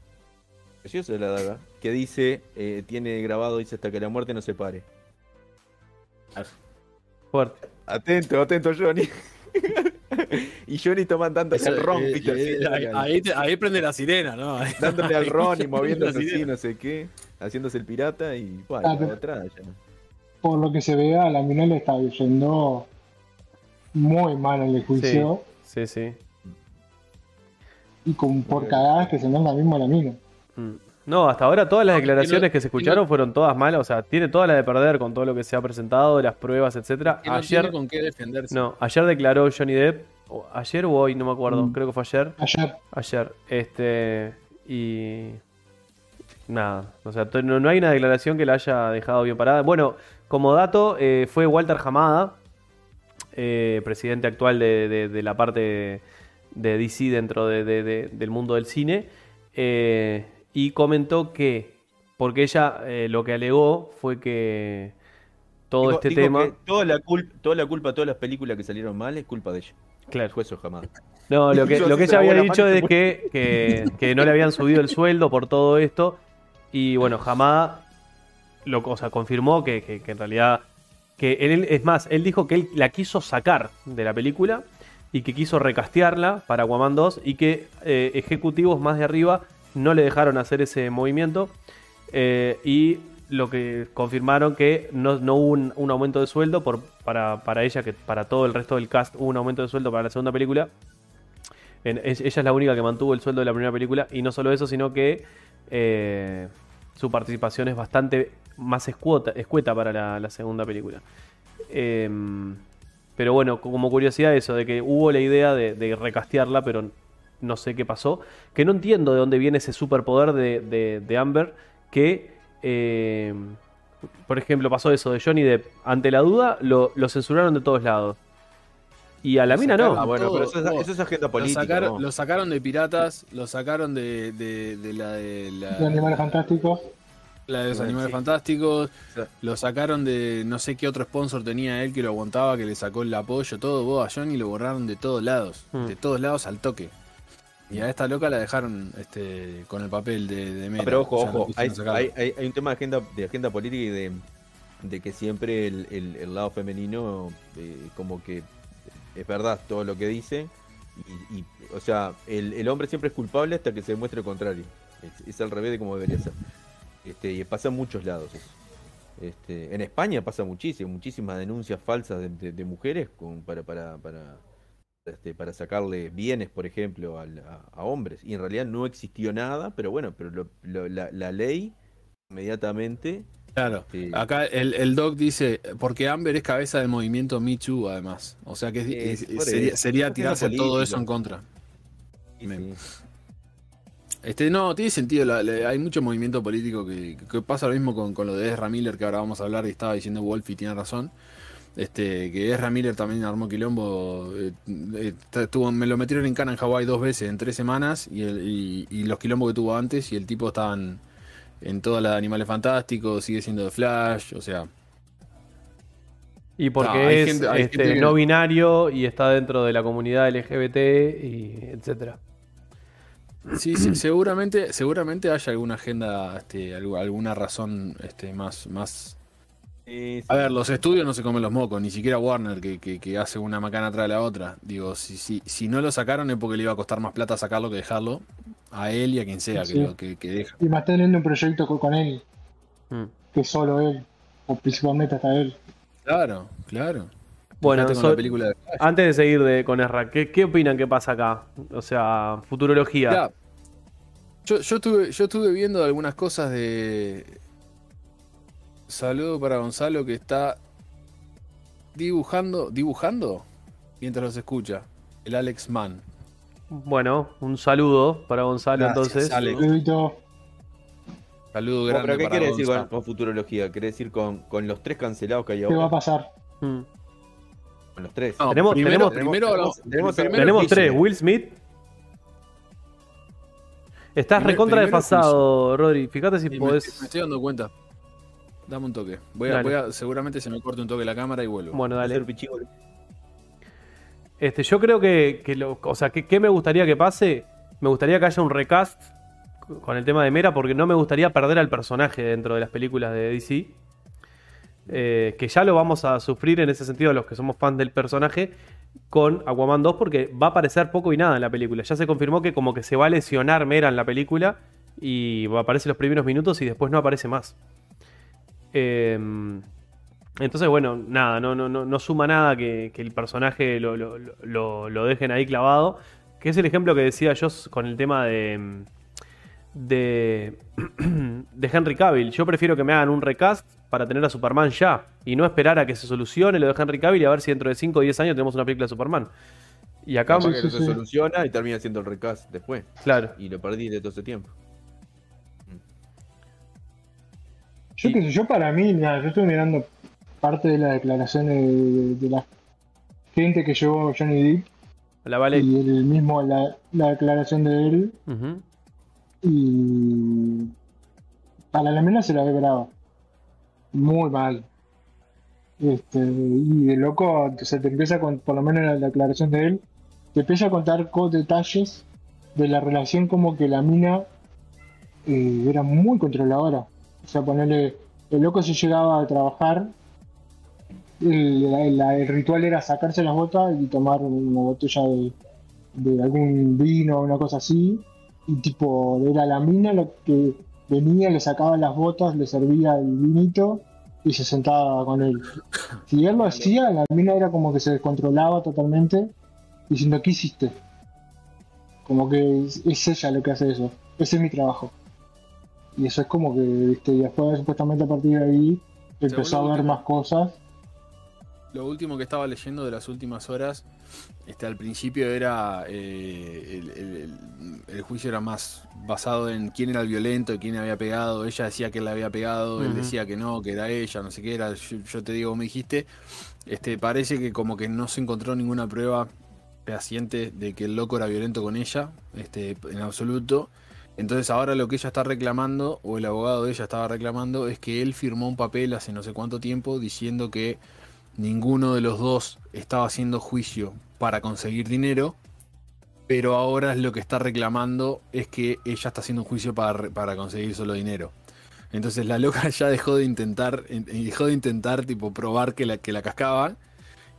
Preciosa la daga. Que dice, eh, tiene grabado, dice hasta que la muerte no se pare. Fuerte. Atento, atento, Johnny. y Johnny tomando dándole al ron, Eh, ¿viste? eh, ahí, ahí prende la sirena, ¿no? dándole al ron y moviéndose Así no sé qué. Haciéndose el pirata y bueno, Ah, pero- atrás ya. Por lo que se ve, a la mina le está yendo muy mal en el juicio. Sí, sí. Y con por cagadas que se manda mismo a la mina. Mm. No, hasta ahora todas las No, declaraciones que se escucharon fueron todas malas. O sea, tiene toda la de perder con todo lo que se ha presentado, las pruebas, etcétera. Ayer, con qué defenderse. no, ayer declaró Johnny Depp. o Ayer o hoy, no me acuerdo. Mm. Creo que fue ayer. Ayer, Ayer. Este. Y. Nada. O sea, no, no hay una declaración que la haya dejado bien parada. Bueno, como dato, eh, fue Walter Hamada, eh, presidente actual de, de- de la parte de DC dentro de- de- de- del mundo del cine. eh, y comentó que. Porque ella eh, lo que alegó fue que todo este tema. que Toda la, toda la culpa, todas las películas que salieron mal es culpa de ella. Claro. Fue eso jamás. No, lo que, lo que ella había dicho es que, que, que no le habían subido el sueldo por todo esto. Y bueno, Hamada lo, o sea, confirmó que, que- que en realidad. que él, Es más, él dijo que él la quiso sacar de la película y que quiso recastearla para Aquaman 2 y que eh, ejecutivos más de arriba no le dejaron hacer ese movimiento. Eh, y lo que confirmaron que no, no hubo un, aumento de sueldo por, para, para ella, que para todo el resto del cast hubo un aumento de sueldo para la segunda película. Ella es la única que mantuvo el sueldo de la primera película. Y no solo eso, sino que eh, su participación es bastante más escueta, escueta para la, la segunda película. Em, pero bueno, como curiosidad eso, de que hubo la idea de, de recastearla, pero no sé qué pasó. Que no entiendo de dónde viene ese superpoder de, de- de Amber, que, eh, por ejemplo, pasó eso de Johnny Depp. Ante la duda, lo, lo censuraron de todos lados. Y a la Lo mina no. Ah, bueno, todo, pero eso, es- eso es agenda Lo política. sacaron, ¿no? lo sacaron de piratas, lo sacaron de, de, de la de la, Los animales fantásticos. La de los Bueno, animales sí. fantásticos, Sí. lo sacaron de no sé qué otro sponsor tenía él que lo aguantaba, que le sacó el apoyo, todo, vos a Johnny lo borraron de todos lados, Hmm. de todos lados al toque. Y a esta loca la dejaron este, con el papel de, de Ah, pero ojo, ojo, hay, hay- hay- hay un tema de agenda, de agenda política y de, de que siempre el, el- el lado femenino, eh, como que es verdad todo lo que dice, y, y, o sea, el, el hombre siempre es culpable hasta que se demuestre lo contrario. Es, es al revés de como debería ser. Este, y pasa en muchos lados eso. Este, en España pasa muchísimo, muchísimas denuncias falsas de, de- de mujeres con- para, para, para, este, para sacarle bienes, por ejemplo, al- a, a hombres. Y en realidad no existió nada, pero bueno, pero lo- lo- la, la ley inmediatamente... Claro, Sí. acá el, el doc dice, porque Amber es cabeza del movimiento Me Too, además. O sea que es- es- sería, sería tirarse todo eso en contra. sí. Este, no, tiene sentido. la- la- hay mucho movimiento político que, que pasa lo mismo con, con lo de Ezra Miller, que ahora vamos a hablar y estaba diciendo Wolf y tiene razón. Este, que Ezra Miller también armó quilombo. eh, eh, tuvo- me lo metieron en cana en Hawái dos veces en tres semanas y, el- y- y los quilombos que tuvo antes y el tipo estaba en, en todas las Animales Fantásticos, sigue siendo de Flash, o sea... Y porque No, es gente- este, gente no binario y está dentro de la comunidad LGBT y etcétera. Sí, sí, seguramente, seguramente haya alguna agenda, este, algu- alguna razón este, más, más. Sí, sí. A ver, los estudios no se comen los mocos, ni siquiera Warner que, que- que hace una macana tras la otra. Digo, si, si, si no lo sacaron es porque le iba a costar más plata sacarlo que dejarlo a él y a quien sea Sí. que, lo, que, que deja. Y más teniendo un proyecto con, él, Mm. que solo él, o principalmente hasta él. Claro, claro. Bueno, con so- la película de antes de seguir de, con Ezra, ¿qué, qué opinan que pasa acá? O sea, futurología. Yo, yo, estuve, yo estuve viendo algunas cosas de. Saludo para Gonzalo que está dibujando. ¿Dibujando? Mientras los escucha. El Alex Mann. Bueno, un saludo para Gonzalo Gracias, entonces. Alex. Saludo Bueno, grande pero ¿qué para quiere decir con, con futurología? ¿Quiere decir con, con los tres cancelados que hay ¿qué va a ahora? pasar? Mm. Con los tres. No, Tenemos- primero, tenemos- primero, tenemos- hablamos- tenemos- primero Tenemos Disney. tres, Will Smith. Estás recontra primero desfasado, Rodri. Fíjate si me, podés. me estoy dando cuenta. Dame un toque. Voy a, Dale. voy a- seguramente se me corte un toque la cámara y vuelvo. Bueno, dale. Este, yo creo que, que lo, o sea, que, ¿qué me gustaría que pase? Me gustaría que haya un recast con el tema de Mera, porque no me gustaría perder al personaje dentro de las películas de DC. Eh, que ya lo vamos a sufrir en ese sentido los que somos fans del personaje con Aquaman 2 porque va a aparecer poco y nada en la película. Ya se confirmó que como que se va a lesionar Mera en la película y va a aparecer los primeros minutos y después no aparece más. Eh, entonces, bueno, nada, no, no, no, no suma nada que, el personaje lo, lo- lo- lo dejen ahí clavado. Que es el ejemplo que decía yo con el tema de. De. de Henry Cavill. Yo prefiero que me hagan un recast para tener a Superman ya. Y no esperar a que se solucione lo de Henry Cavill y a ver si dentro de 5 o 10 años tenemos una película de Superman. Y acá, Sí, sí, se sí. soluciona y termina siendo el recast después. claro. Y lo perdí de todo ese tiempo. Yo Y- qué sé, yo para mí, mira, yo estoy mirando parte de las declaraciones de, de la gente que llevó Johnny Depp La vale. y el mismo la, la declaración de él Ujú. Y para la mina se la ve brava. Muy mal. Este, y de loco se te empieza con, por lo menos la declaración de él, te empieza a contar con detalles de la relación como que la mina eh, era muy controladora. O sea, ponerle, el loco se llegaba a trabajar, el, la- la- el ritual era sacarse las botas y tomar una botella de, de algún vino o una cosa así, y tipo, era la mina lo que venía, le sacaba las botas, le servía el vinito y se sentaba con él. Si él lo hacía, la mina era como que se descontrolaba totalmente, diciendo, ¿qué hiciste? Como que es, es ella lo que hace eso, ese es mi trabajo. Y eso es como que, viste, y después supuestamente a partir de ahí empezó a ver más cosas. Lo último que estaba leyendo de las últimas horas, este, al principio era eh, el, el- el- el juicio era más basado en quién era el violento, quién había pegado. Ella decía que él le había pegado, él decía que no, que era ella, no sé qué era. Yo, yo te digo, me dijiste, este, parece que como que no se encontró ninguna prueba fehaciente de que el loco era violento con ella, este, en absoluto. Entonces ahora lo que ella está reclamando, o el abogado de ella estaba reclamando, es que él firmó un papel hace no sé cuánto tiempo diciendo que ninguno de los dos estaba haciendo juicio para conseguir dinero, pero ahora es lo que está reclamando es que ella está haciendo un juicio para, para conseguir solo dinero. Entonces la loca ya dejó de intentar, en- dejó de intentar tipo probar que la, que la cascaban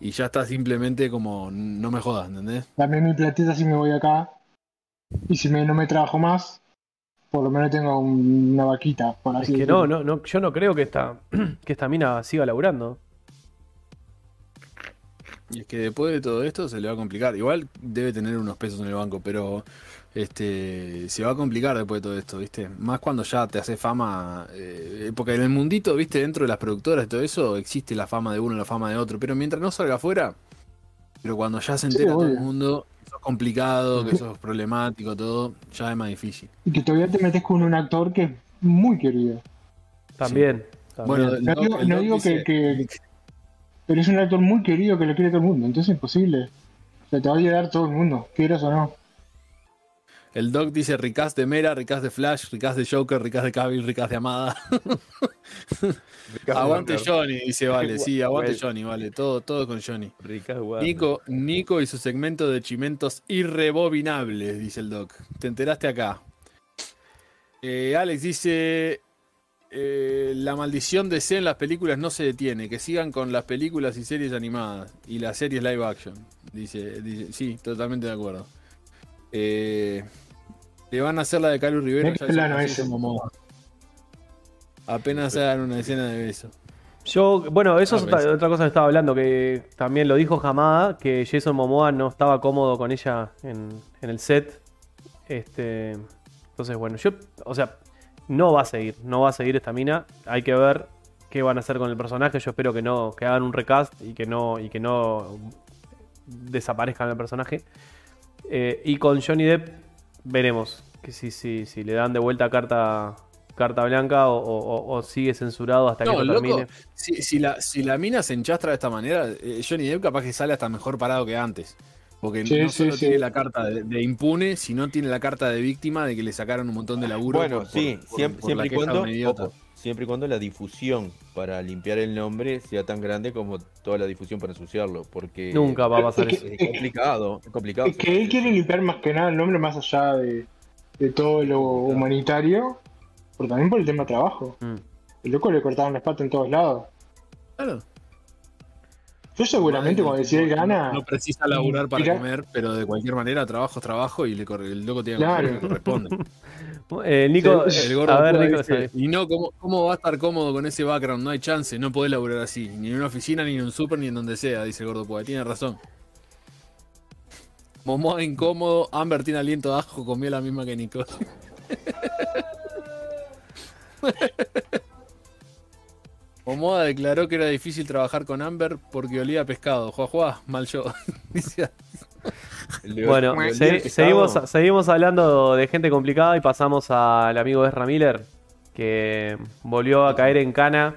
y ya está simplemente como no me jodas, ¿entendés? Dame mi platita si me voy acá. Y si me, no me trabajo más, por lo menos tengo un- una vaquita. Por Es así que decirlo. no, no, no, yo no creo que esta, que esta mina siga laburando. Y es que después de todo esto se le va a complicar. Igual debe tener unos pesos en el banco, pero este se va a complicar después de todo esto, ¿viste? Más cuando ya te hace fama. eh, porque en el mundito, ¿viste? Dentro de las productoras y todo eso, existe la fama de uno, la fama de otro. Pero mientras no salga afuera, pero cuando ya se Sí, entera todo el mundo, que sos complicado, que sos problemático, todo, ya es más difícil. Y que todavía te metes con un actor que es muy querido. También. también. Bueno, No digo, no que- Pero es un actor muy querido que lo quiere todo el mundo. Entonces es imposible. O sea, te va a llegar todo el mundo, quieras o no. El Doc dice Ricaz de Mera, Ricaz de Flash, Ricaz de Joker, Ricaz de Cavill, Ricaz de Amada. aguante. Johnny, dice Vale. Sí, aguante Well. Johnny, vale. Todo, todo con Johnny. Nico, Nico y su segmento de chimentos irrebobinables, dice el Doc. Te enteraste acá. Eh, Alex dice. Eh, la maldición de C en las películas no se detiene. Que sigan con las películas y series animadas. Y las series live action. Dice, dice sí, totalmente de acuerdo. Eh, le van a hacer la de Carlos Rivera. Ya plano ese. Momoa. Apenas hagan una escena de beso. Yo, bueno, eso es Ah, otra, ves. otra cosa que estaba hablando, que también lo dijo Hamada, que Jason Momoa no estaba cómodo con ella en, en el set. Este, entonces, bueno, yo, o sea, no va a seguir, no va a seguir esta mina. Hay que ver qué van a hacer con el personaje. Yo espero que no, que hagan un recast y que no, y que no desaparezcan el personaje. Eh, y con Johnny Depp veremos que si, si, si le dan de vuelta carta, carta blanca o, o- o sigue censurado hasta que No, loco, termine. si, si la, si la mina se enchastra de esta manera, eh, Johnny Depp capaz que sale hasta mejor parado que antes. Porque Sí, no solo sí. tiene la carta de, de impune, sino tiene la carta de víctima de que le sacaron un montón de laburo. Bueno, por- sí, por- siempre, por siempre la y cuando, ojo, siempre y cuando la difusión para limpiar el nombre sea tan grande como toda la difusión para ensuciarlo, porque Nunca va a pasar Es eso. que- es complicado, es complicado. Es que él quiere limpiar más que nada el nombre más allá de, de todo lo humanitario, pero también por el tema de trabajo. Mm. El loco le cortaban la espalda en todos lados. Claro. Yo seguramente No, cuando decía él gana, No precisa laburar para Mira- comer, pero de cualquier manera, trabajo es trabajo y le corre- el loco tiene que Claro. que corresponde. Eh, Nico, eh, El gordo a ver, Púa Nico, y no, ¿cómo, ¿cómo va a estar cómodo con ese background? No hay chance, no podés laburar así, ni en una oficina, ni en un súper, ni en donde sea, dice el gordo Púa. Tiene razón. Momoa incómodo, Amber tiene aliento de ajo, comió la misma que Nico. Momoa declaró que era difícil trabajar con Amber porque olía a pescado. Juá, juá, mal yo. Bueno, se- seguimos, seguimos hablando de gente complicada y pasamos al amigo Ezra Miller, que volvió a caer en cana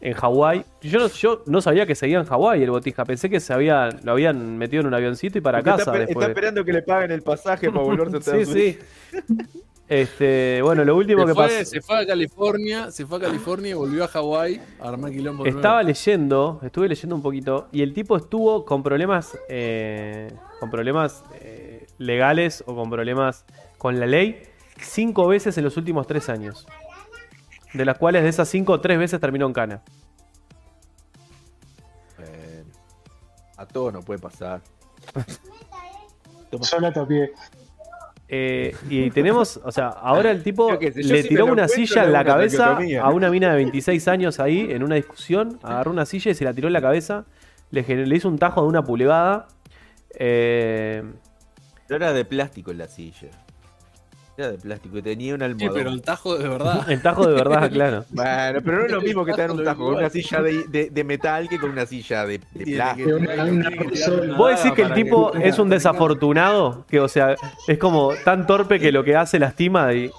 en Hawái. Yo no, yo no sabía que seguía en Hawái el botija, pensé que se había, lo habían metido en un avioncito y para Porque casa está, esperando que le paguen el pasaje para volverse a Sí, sí. Este, bueno, lo último se, que fue, pasó. se fue a California, se fue a California y volvió a Hawái a armar quilombo Estaba nuevo. leyendo, estuve leyendo un poquito, y el tipo estuvo con problemas, eh, con problemas eh, legales o con problemas con la ley cinco veces en los últimos tres años. De las cuales de esas cinco, tres veces terminó en cana. Bueno, a todos nos puede pasar. Toma. sola tapié. Eh, y tenemos, o sea, ahora el tipo le si tiró una silla en la cabeza a una mina de 26 años ahí en una discusión. Agarró una silla y se la tiró en la cabeza. Le, le hizo un tajo de una pulgada. Eh, Pero era de plástico en la silla. Era de plástico y tenía un Sí, almohadón. pero el tajo de verdad. El tajo de verdad, claro. Bueno, pero no es lo mismo que tener un tajo con una silla de, de- de metal que con una silla de, de plástico. ¿Vos decís que el tipo que- es un desafortunado? Que, o sea, es como tan torpe que lo que hace lastima y.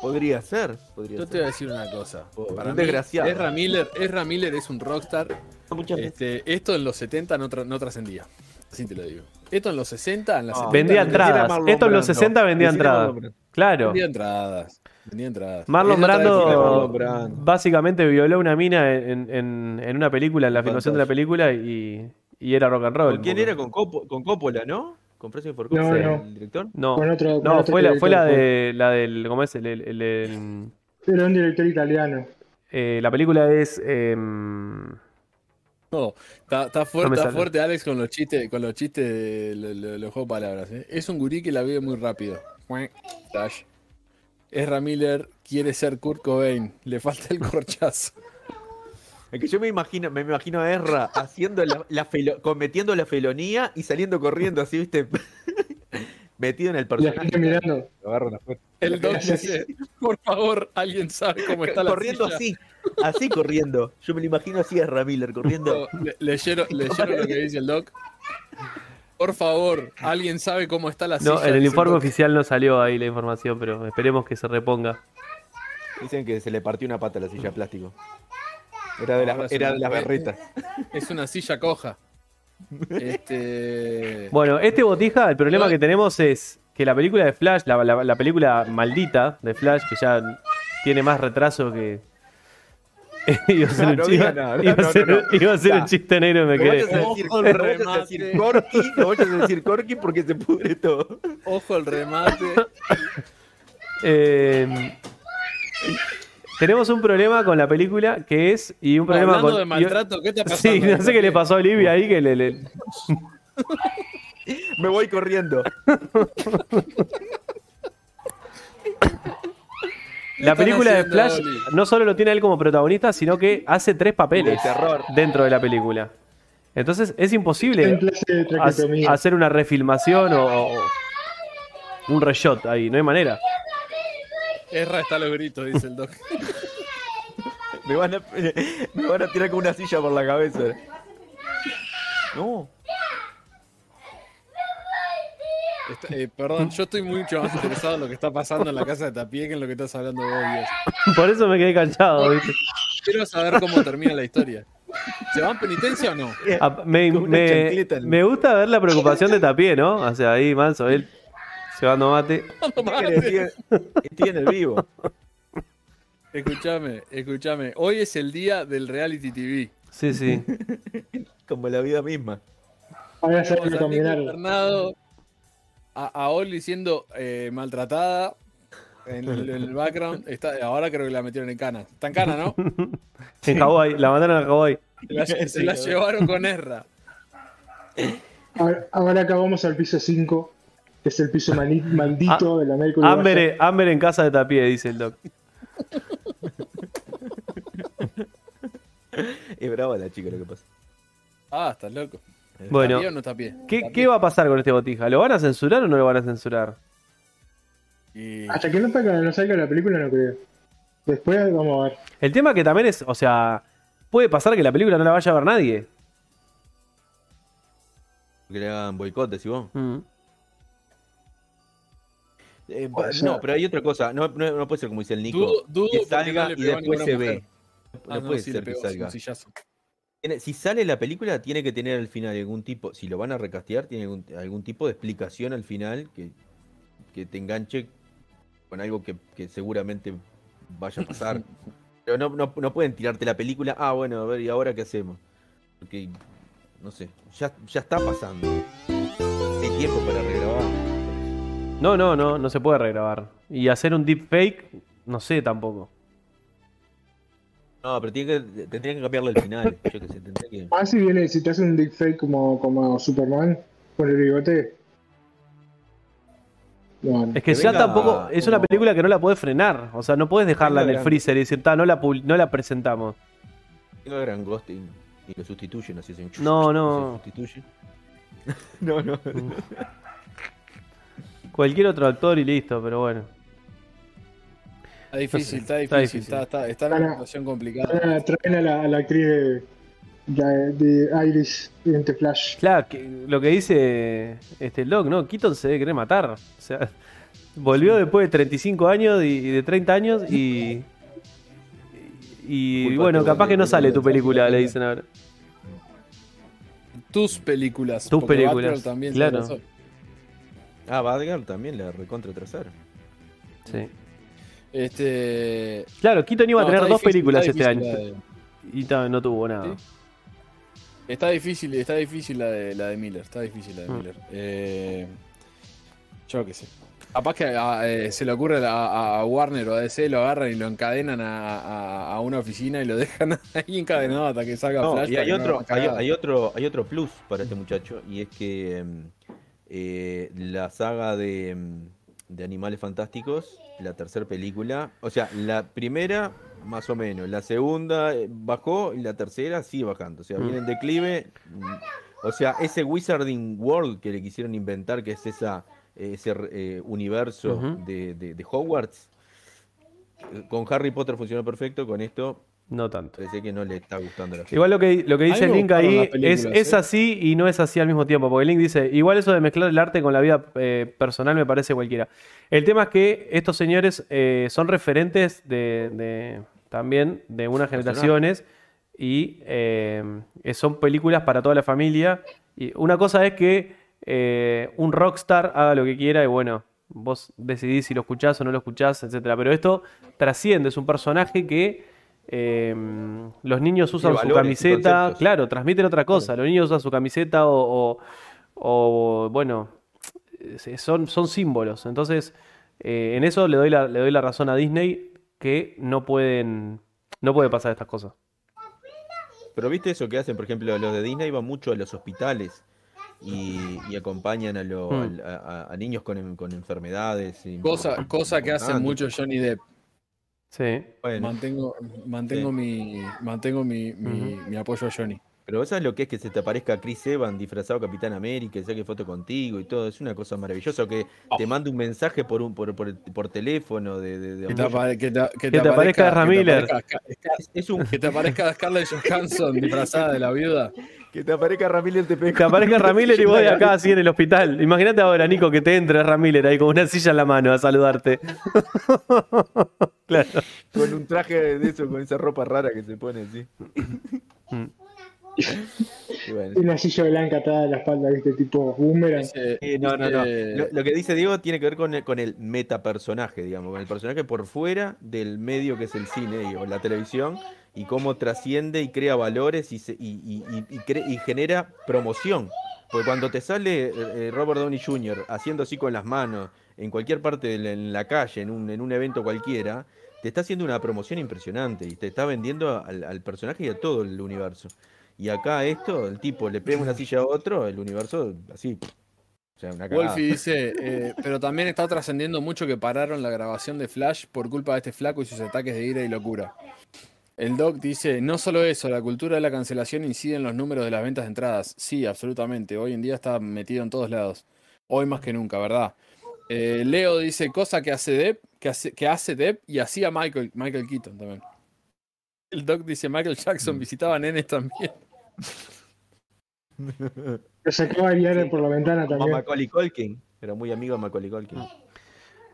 Podría ser, podría Yo te voy a decir una cosa. Para un mí, desgraciado. Ezra Miller, Ezra Miller es un rockstar. Muchas veces. Este, esto en los 70 no, tra- no trascendía. Así te lo digo. Esto en los 60, en las No, 70, Vendía no entradas. Esto en los Brando. 60 vendía entradas. Claro. Vendía entradas. Vendía entradas. Marlon Brando época. Marlon Brando. básicamente violó una mina en, en- en una película, en la filmación de la película, y, y era rock and roll. ¿Con quién era? Con, Copo- con Coppola, ¿no? ¿Con Francis Ford No, Coppola, no. el director? No, Con otro, con no otro fue, la, fue la director, de la del. ¿Cómo es? El, el- el- el- Era un director italiano. eh, la película es. em, No, está, está fuerte, No está fuerte Alex con los chistes, con los chistes de lo- lo- los juegos de palabras. ¿eh? Es un gurí que la vive muy rápido. Flash. Ezra Miller quiere ser Kurt Cobain. Le falta el corchazo. Es que yo me imagino, me imagino a Erra haciendo la, la felo- cometiendo la felonía y saliendo corriendo así, ¿viste? Metido en el la personaje. gente mirando. Lo agarran afuera. El doc dice, por favor, alguien sabe cómo está la corriendo silla?". así, así corriendo. Yo me lo imagino así a Erra Miller corriendo. No, le- leyeron, leyeron lo que dice el doc. Por favor, alguien sabe cómo está la silla. no, en el informe doc. oficial no salió ahí la información, pero esperemos que se reponga. Dicen que se le partió una pata a la silla de plástico. Era de, las era de las. Es una silla coja. Este. Bueno, este botija, el problema que tenemos es que la película de Flash, la, la- la película maldita de Flash, que ya tiene más retraso que. iba a ser un No chiste, diga nada, iba a no, ser- no, no. iba a ser Ya. un chiste negro y me No quedé. vayas a decir, Ojo, no el vayas a decir remate. Corky, no vayas a decir Corky porque se pudre todo. Ojo el remate. Eh, tenemos un problema con la película que es. Y un problema Hablando con. de maltrato, ¿qué está pasando? Sí, no sé qué le pasó a Olivia ahí que le. le- Me voy corriendo. La película de Flash Oli? no solo lo tiene a él como protagonista, sino que hace tres papeles De terror. dentro de la película. Entonces es imposible ha- hacer una refilmación o, o un reshot ahí, no hay manera. Erra está a los gritos, dice el doc. Me van, a, me van a tirar con una silla por la cabeza. No. Está- eh, perdón, yo estoy mucho más interesado en lo que está pasando en la casa de Tapie que en lo que estás hablando vos, Dios. Por eso me quedé callado, ¿viste? Quiero saber cómo termina la historia. ¿Se va en penitencia o no? Ah, Me, me- me gusta ver la preocupación de Tapie, ¿no? O sea, ahí manso, él llevando mate. Estoy en el vivo. Escúchame, escúchame. Hoy es el día del reality TV. Sí, sí. Como la vida misma. Ahora se a a a, a Oli siendo eh, maltratada en el, en el background. Está, ahora creo que la metieron en cana. Está en cana, ¿no? En Hawái, la mandaron a Hawái. Se la, se la llevaron con Erra. Ahora, ahora acá vamos al piso 5, que es el piso mani- maldito de la América Amber, Amber en casa de Tapie, dice el doc. Es brava la chica lo que pasa. Ah, estás loco. Bueno, ¿Está pie o no pie? ¿qué, qué va a pasar con este botija? ¿Lo van a censurar o no lo van a censurar? Y- Hasta que no salga, no salga la película, no creo. Después vamos a ver. El tema que también es, o sea, puede pasar que la película no la vaya a ver nadie. Que le hagan boicot, decís vos. Mm. Eh, no, pero hay otra cosa. No, no, no puede ser como dice el Nico. Dudo, dudo que no salga y después se mujer. ve. No, Ah, no, puede sí, ser que salga. Si sale la película, tiene que tener al final algún tipo, si lo van a recastear, tiene algún, algún tipo de explicación al final que, que te enganche con algo que, que seguramente vaya a pasar. Pero no, no, no pueden tirarte la película, ah, bueno, a ver, ¿y ahora qué hacemos? Porque, no sé, ya, ya está pasando. Hay tiempo para. No, no, no, no se puede regrabar. Y hacer un deepfake, no sé tampoco. No, pero tiene que, tendrían que cambiarle el final. Yo qué sé, tendría que... Ah, si viene, si te hacen un deepfake como, como Superman, con el bigote. No, no. Es que, Que ya venga tampoco. Es una película que no la podés frenar. O sea, no podés dejarla en el freezer y decir, "Ta, no la, no la presentamos. Tengo gran ghost y, lo sustituyen, así hacen No, no. Se sustituye. no, no. Cualquier otro actor y listo, pero bueno. Está difícil, sé, está está difícil, difícil. está, está, está en una situación complicada. Traen a la, a la actriz de, de, de Iris en The Flash. Claro, que- lo que dice este Locke, ¿no? Keaton se debe querer matar. O sea, volvió después de 35 años y y de 30 años y. Y Culpa bueno, capaz que no sale tu película, le dicen ahora. Tus películas. Tus películas, también claro. Ah, Badger también la recontra atrasaron. Sí. Este. Claro, Keaton iba a tener dos difícil, películas este año. de- Y no tuvo nada. Sí. Está difícil, está difícil la de, la de Miller, está difícil la de Mm. Miller. Eh, yo qué sé. Capaz que a- eh, se le ocurre a, Warner o a DC, lo agarran y lo encadenan a, a- a una oficina y lo dejan ahí encadenado hasta que salga No, Flash. y hay no otro, hay otro, hay otro plus para este muchacho, y es que em, eh, la saga de, em, de Animales Fantásticos, la tercera película, o sea, la primera más o menos, la segunda eh, bajó y la tercera sigue bajando, o sea, Mm. viene en declive. mm, O sea, ese Wizarding World que le quisieron inventar, que es esa, ese eh, universo de, de- de Hogwarts, con Harry Potter funcionó perfecto, con esto No tanto. parece que no le está gustando la. Igual lo que, lo que dice Link ahí es, ¿eh? así y no es así al mismo tiempo. Porque Link dice, igual eso de mezclar el arte con la vida eh, personal me parece cualquiera. El tema es que estos señores eh, son referentes de, de- también de unas generaciones y eh, son películas para toda la familia. Y una cosa es que eh, un rockstar haga lo que quiera y bueno, vos decidís si lo escuchás o no lo escuchás, etcétera. Pero esto trasciende, es un personaje que eh, los niños usan su valores camiseta, claro, transmiten otra cosa. Los niños usan su camiseta o, o- o, bueno, eh, son, son símbolos. Entonces, eh, en eso le doy, la, le doy la razón a Disney que no pueden, no puede pasar estas cosas. Pero viste eso que hacen, por ejemplo, los de Disney van mucho a los hospitales y, y acompañan a, lo- Hmm. a- a- a niños con, en- con enfermedades. y- Cosa, cosa que hace mucho Johnny Depp. Sí. Bueno, Mantengo, mantengo, Sí. mi, mantengo mi, mi- Ujú. mi apoyo a Johnny. Pero vos sabés lo que es que se te aparezca Chris Evans disfrazado de Capitán América y saque foto contigo y todo. Es una cosa maravillosa que te mande un mensaje por un por, por, por teléfono de, de- de Que te, apare- que te- que te aparezca Ezra que te Miller. aparezca Scar- Es, es un Que te aparezca Scarlett Johansson disfrazada de la viuda. que te aparezca Ramírez te Que aparezca Ramiller y vos de acá así en el hospital. Imagínate ahora, Nico, que te entre Ramiller ahí con una silla en la mano a saludarte. claro. con un traje de eso, con esa ropa rara que se pone así. Y bueno, Una silla blanca atada a la espalda, ¿viste? Tipo boomerang. Dice- Eh, no, no, no. Lo, lo que dice Diego tiene que ver con el, con el metapersonaje, digamos, con el personaje por fuera del medio que es el cine o la televisión y cómo trasciende y crea valores y, se- y, y- y- y cre- y genera promoción. Porque cuando te sale eh, eh, Robert Downey Jr. haciendo así con las manos en cualquier parte de la, en la calle, en un, en un evento cualquiera, te está haciendo una promoción impresionante y te está vendiendo al, al personaje y a todo el universo. Y acá esto, el tipo le pega una silla a otro, el universo así. O sea, una. Wolfie dice, eh, pero también está trascendiendo mucho que pararon la grabación de Flash por culpa de este flaco y sus ataques de ira y locura. El Doc dice, no solo eso, la cultura de la cancelación incide en los números de las ventas de entradas. Sí, absolutamente. Hoy en día está metido en todos lados. Hoy más que nunca, ¿verdad? Eh, Leo dice, cosa que hace Depp, que hace, que hace Depp y hacía Michael, Michael Keaton también. El Doc dice, Michael Jackson visitaba nenes también. Lo sacó a Ariana por la ventana A también. Macaulay Culkin. Era muy amigo de Macaulay Culkin.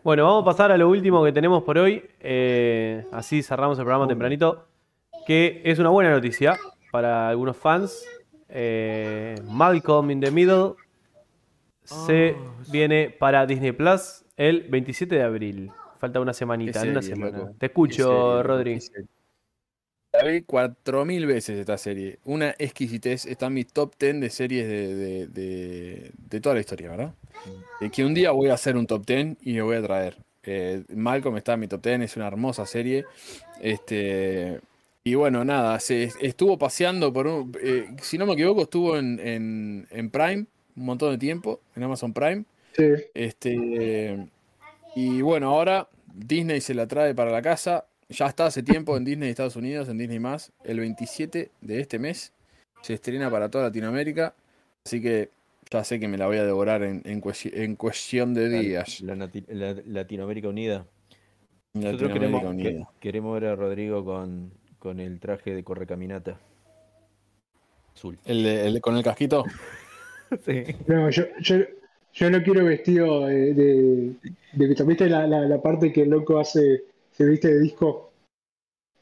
Bueno, vamos a pasar a lo último que tenemos por hoy. Eh, así cerramos el programa tempranito. Que es una buena noticia para algunos fans. Eh, Malcolm in the Middle se viene para Disney Plus el 27 de abril. Falta una semanita, una semana. loco. Te escucho, Rodri. La vi 4000 veces esta serie. Una exquisitez. Está en mi top 10 de series de, de- de- de toda la historia, ¿verdad? Eh, que un día voy a hacer un top 10 y lo voy a traer. Eh, Malcolm está en mi top 10, es una hermosa serie. Este, y bueno, nada, se estuvo paseando por un. eh, si no me equivoco, estuvo en, en- en Prime un montón de tiempo, en Amazon Prime. Sí. Este, y bueno, ahora Disney se la trae para la casa. Ya está hace tiempo en Disney Estados Unidos, en Disney Más. El 27 de este mes se estrena para toda Latinoamérica. Así que ya sé que me la voy a devorar en, en, cuesti- en cuestión de días. La, Latinoamérica Unida. Nosotros Latinoamérica queremos, que- Unida. queremos ver a Rodrigo con, con el traje de correcaminata. Azul. ¿El, de- el con el casquito? Sí. No, yo, yo, yo lo quiero vestido de, de, de- ¿viste la, la, la parte que el loco hace, se viste de disco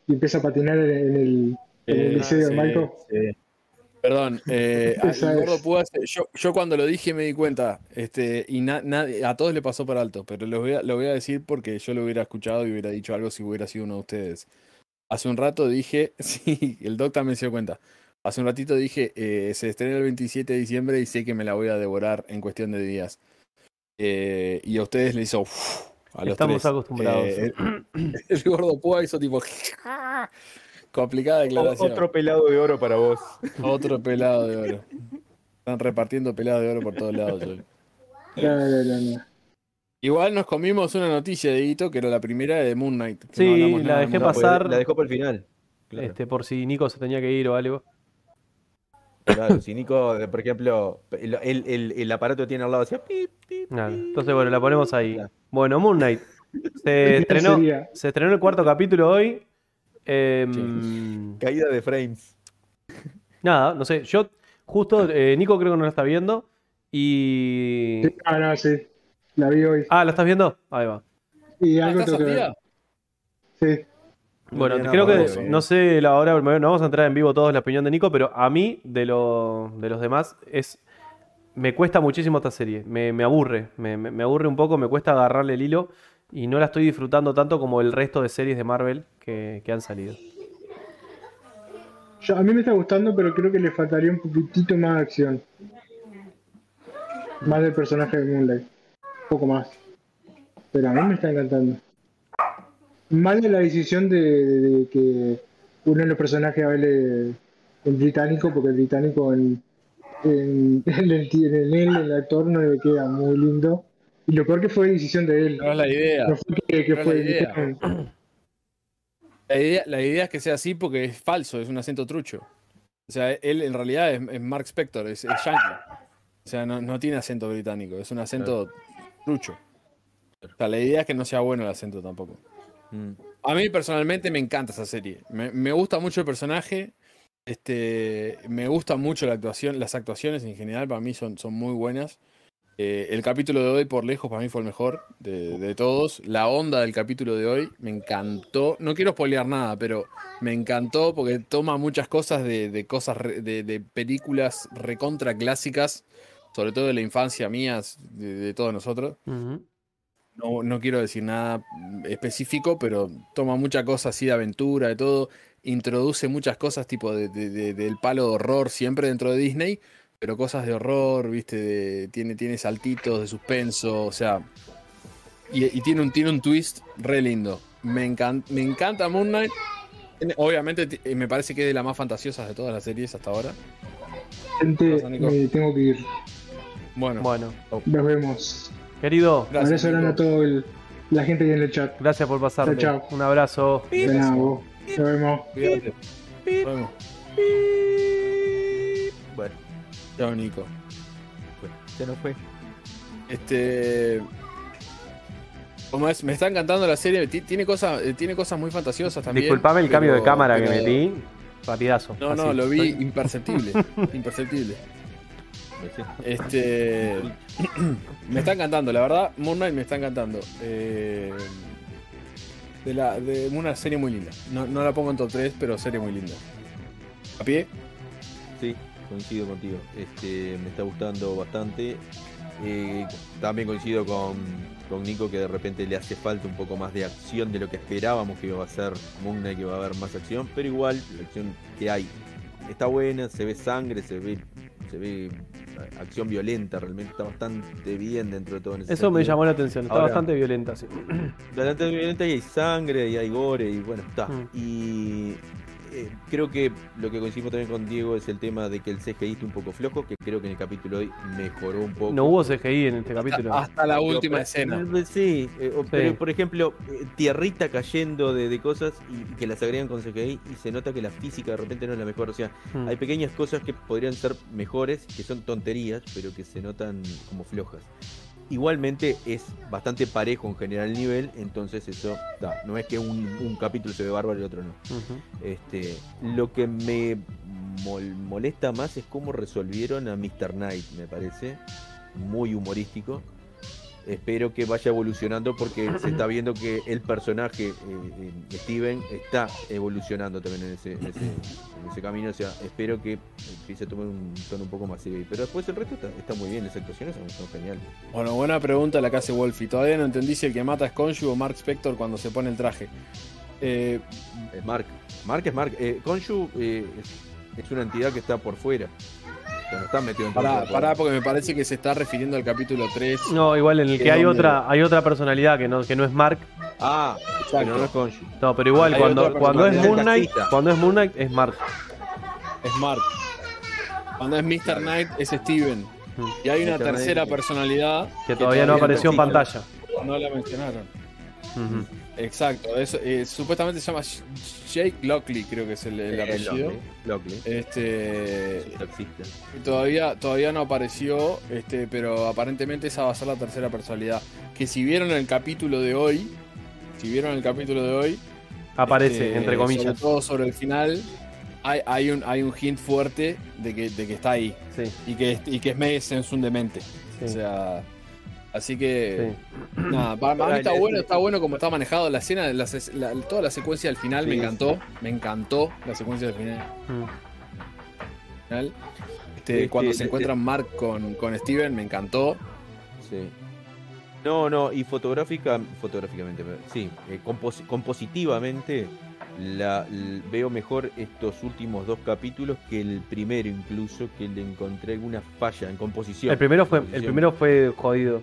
y empieza a patinar en, en el, en el liceo de sí. Perdón, eh, el gordo Púas, yo, yo cuando lo dije me di cuenta, este, y na- a todos le pasó por alto, pero lo voy, a, lo voy a decir porque yo lo hubiera escuchado y hubiera dicho algo si hubiera sido uno de ustedes. Hace un rato dije, sí, el doc también se dio cuenta. Hace un ratito dije, eh, se estrena el 27 de diciembre y sé que me la voy a devorar en cuestión de días. Eh, y a ustedes les hizo a los Estamos tres. acostumbrados. Eh, el, el gordo Púa hizo tipo complicada declaración. Otro pelado de oro para vos. Otro pelado de oro. Están repartiendo pelados de oro por todos lados hoy. No, no, no, no. Igual nos comimos una noticia de Hito que era la primera de Moon Knight. que Sí, la dejé pasar. pues, La dejó para el final. Claro, Este, por si Nico se tenía que ir o algo. Claro. Si Nico, por ejemplo, el, el- el- el aparato tiene al lado pip, pip, pip. Entonces, bueno, la ponemos ahí. Bueno, Moon Knight. Se estrenó, sería? se estrenó el cuarto capítulo hoy. Em, Caída de frames. Nada, no sé. Yo, justo, eh, Nico creo que no la está viendo. Y. Ah, no, sí. La vi hoy. Ah, ¿la estás viendo? Ahí va. Y Ah, algo ¿Estás tengo que ver. Sí. Bueno, creo que, no sé la hora, no vamos a entrar en vivo todos la opinión de Nico, pero a mí, de, lo, de los demás, es me cuesta muchísimo esta serie. Me, me aburre, me, me- me aburre un poco, me cuesta agarrarle el hilo y no la estoy disfrutando tanto como el resto de series de Marvel que, que han salido. Yo- a mí me está gustando, pero creo que le faltaría un poquitito más de acción. Más del personaje de Moonlight. Un poco más. Pero a mí me está encantando. Más de la decisión de, de- de que uno de los personajes hable en británico, porque el británico en, en, en el, en el, en el actor no le queda muy lindo. Y lo peor que fue decisión de él. No es la idea. No fue que, que No es fue la idea. La idea. La idea es que sea así porque es falso, es un acento trucho. O sea, él en realidad es, es Mark Spector, es, es yankee. O sea, no, no tiene acento británico, es un acento trucho. O sea, la idea es que no sea bueno el acento tampoco. A mí personalmente me encanta esa serie. Me, gusta mucho el personaje. Este, me gusta mucho la actuación, las actuaciones en general para mí son, muy buenas. Eh, el capítulo de hoy por lejos para mí fue el mejor de, todos. La onda del capítulo de hoy me encantó. No quiero spoilear nada, pero me encantó porque toma muchas cosas de, cosas de, películas recontra clásicas, sobre todo de la infancia mía, de, todos nosotros. No, no quiero decir nada específico, pero toma mucha cosa así de aventura, de todo. Introduce muchas cosas tipo de- de- de- del palo de horror siempre dentro de Disney, pero cosas de horror, viste, de- tiene, tiene saltitos de suspenso, o sea. Y, y tiene, un, tiene un twist re lindo. Me, encan- me encanta Moon Knight. Obviamente eh, me parece que es de las más fantasiosas de todas las series hasta ahora. Gente, me tengo que ir. Bueno, Bueno, Nos vemos. Querido, gracias. Abrazo grande a toda la gente ahí en el chat. gracias por pasarte. Chao, chao. Un abrazo. De nada, vos. Nos vemos. Cuídate. Nos vemos. Bueno, Chao, Nico. bueno, ya no fue. Este. Como es, me está encantando la serie. ti- Tiene cosas, eh, tiene cosas muy fantasiosas también. Disculpame el cambio de pero- cámara que metí. Rapidazo. No, no, lo vi imperceptible. imperceptible. Este. me está encantando, la verdad. Moon Knight me está encantando. Eh, de, la, una serie muy linda. No, la pongo en top 3, pero serie muy linda. ¿A pie? Sí, coincido contigo. Este, me está gustando bastante. Eh, también coincido con, con Nico que de repente le hace falta un poco más de acción de lo que esperábamos que iba a ser Moon Knight, que va a haber más acción, pero igual la acción que hay está buena, se ve sangre, se ve, se ve acción violenta, realmente está bastante bien dentro de todo. En ese Eso me llamó la atención. Está Ahora- bastante violenta, sí. Bastante violenta y hay sangre y hay gore y bueno, está. Mm. Y eh, creo que lo que coincidimos también con Diego es el tema de que el CGI está un poco flojo, que creo que en el capítulo de hoy mejoró un poco. No hubo CGI en este capítulo. Hasta la Pero, última pero- escena. eh, Sí, eh, pero por ejemplo, tierrita cayendo de, de cosas y, y que las agregan con CGI y se nota que la física de repente no es la mejor. O sea, Mm. hay pequeñas cosas que podrían ser mejores, que son tonterías, pero que se notan como flojas. Igualmente es bastante parejo en general el nivel, entonces eso da. No es que un, un capítulo se ve bárbaro y el otro no. Este, lo que me mol- molesta más es cómo resolvieron a Mr. Knight, me parece. Muy humorístico. Espero que vaya evolucionando porque se está viendo que el personaje, eh, eh, Steven, está evolucionando también en ese, en, ese, en ese camino. O sea, espero que empiece a tomar un tono un poco más serio. Pero después el resto está, está muy bien, las actuaciones son, son geniales. Bueno, buena pregunta la que hace Wolfie. Todavía no entendí si el que mata es Conju o Mark Spector cuando se pone el traje. Eh, Es Mark. Mark es Mark. Eh, eh, es, es una entidad que está por fuera. No está metido en pará, pará, porque me parece que se está refiriendo al capítulo 3. No, igual en el que ¿Qué hay otra, hay otra personalidad que no, que no es Mark. Ah, pero no es Khonshu. No, pero igual Hay cuando, cuando es Moon Knight, cuando es Moon Knight es Mark. Es Mark. Cuando es Mr. Knight es Steven. Mm. Y hay una Mr. Tercera personalidad Que todavía no apareció en pantalla. no la mencionaron. Ujú. Exacto, eso, eh, supuestamente se llama Jake Lockley, creo que es el, el Eh, apellido. Lockley. Este, Es todavía, todavía no apareció, este, pero aparentemente esa va a ser la tercera personalidad. Que si vieron el capítulo de hoy, si vieron el capítulo de hoy, Aparece, este, entre comillas. Sobre todo sobre el final, hay, hay, un, hay un hint fuerte de que, de que está ahí. Sí, Y que, y que es Mace un demente. sí, O sea. Así que. sí. Nada, para, para mí está bueno, está bueno como está manejado la escena, la se- la- toda la secuencia del final me Sí. encantó. Me encantó la secuencia del final. Mm. Este, cuando se encuentran Mark con, con Steven, me encantó. Sí. No, no, y fotográfica, fotográficamente, sí, eh, compos- compositivamente la, veo mejor estos últimos dos capítulos que el primero incluso, que le encontré alguna falla en composición. El primero fue, el Composición. primero fue jodido.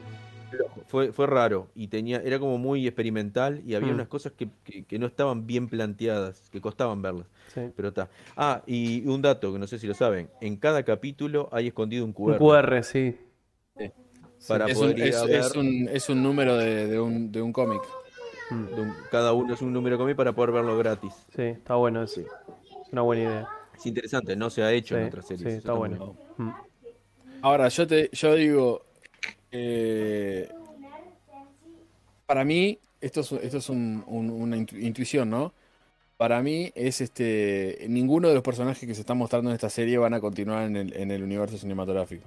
Fue, fue raro y tenía, era como muy experimental y había Mm. unas cosas que, que- que no estaban bien planteadas, que costaban verlas. Sí. Pero está. Ah, y un dato que no sé si lo saben, en cada capítulo hay escondido un QR. Un QR, sí. Para Es un, poder ir es, a es ver- un, es un número de, de un, de un cómic. Mm. de un- cada uno es un número conmigo para poder verlo gratis. Sí, está bueno eso. Sí. Es una buena idea. Es interesante, no se ha hecho en otras series. sí, está bueno. Mm. Ahora, yo te yo digo. Eh, para mí, esto es, esto es un- un- una intu- intuición, ¿no? Para mí es este. Ninguno de los personajes que se están mostrando en esta serie van a continuar en el, en el universo cinematográfico.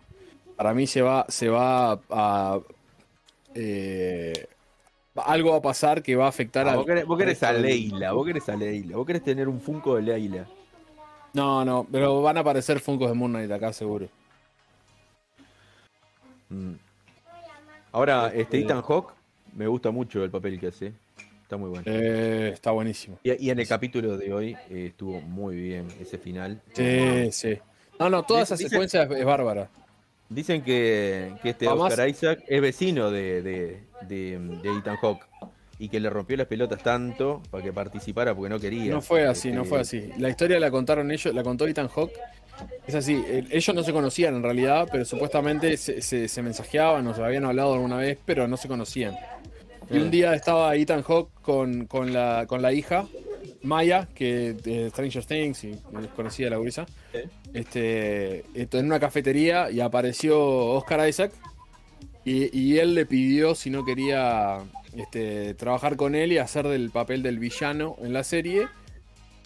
Para mí se va, se va a. eh, algo va a pasar que va a afectar Ah, al- vos, querés, vos querés a al- Leila, vos querés a Leila, vos querés tener un Funko de Leila. No, no, pero van a aparecer Funkos de Moon Knight acá, seguro. Mm. Ahora, este Este- Ethan Hawke, me gusta mucho el papel que hace. Está muy bueno. Eh, está buenísimo. Y, y en el capítulo de hoy eh, estuvo muy bien ese final. Sí, sí. No, no, toda esa Dice- secuencia es, bárbara. Dicen que, que este Además- Oscar Isaac es vecino de, de, de, de Ethan Hawke y que le rompió las pelotas tanto para que participara porque no quería. No fue así, Este, no fue así. La historia la contaron ellos, la contó Ethan Hawke. Es así, el- ellos no se conocían en realidad, pero supuestamente se, se- se mensajeaban o se habían hablado alguna vez, pero no se conocían. Y un día estaba Ethan Hawke con, con, la, con la hija, Maya, que de Stranger Things, y conocía la gurisa, este, en una cafetería y apareció Oscar Isaac y, y él le pidió si no quería este, trabajar con él y hacer del papel del villano en la serie.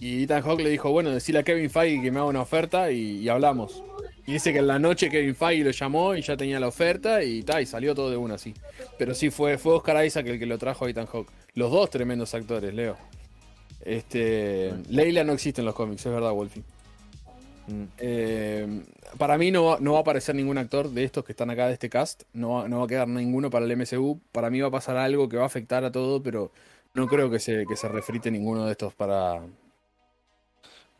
Y Ethan Hawke le dijo, bueno, decirle a Kevin Feige que me haga una oferta y, hablamos. Y dice que en la noche Kevin Feige lo llamó y ya tenía la oferta y, ta, y salió todo de una así. Pero sí, fue, fue Oscar Isaac el que lo trajo a Ethan Hawke. Los dos tremendos actores, Leo. Este, Leila no existe en los cómics, es verdad, Wolfie. mm, Eh, para mí no va, no va a aparecer ningún actor de estos que están acá de este cast. No va, no va a quedar ninguno para el MCU. Para mí va a pasar algo que va a afectar a todo, pero no creo que se, que se refrite ninguno de estos para,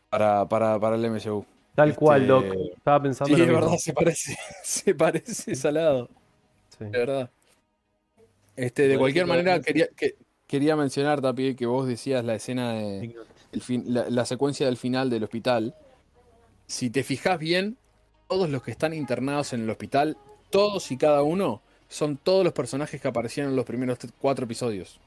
para, para, para el MCU. Tal Este, cual, Doc. Estaba pensando Sí, lo mismo. verdad, se parece, se parece salado, Sí. de verdad. Este, de cualquier manera, quería, que, quería mencionar, Tapi, que vos decías la escena de, el fin- la, la secuencia del final del hospital, si te fijas bien, todos los que están internados en el hospital, todos y cada uno, son todos los personajes que aparecieron en los primeros cuatro episodios.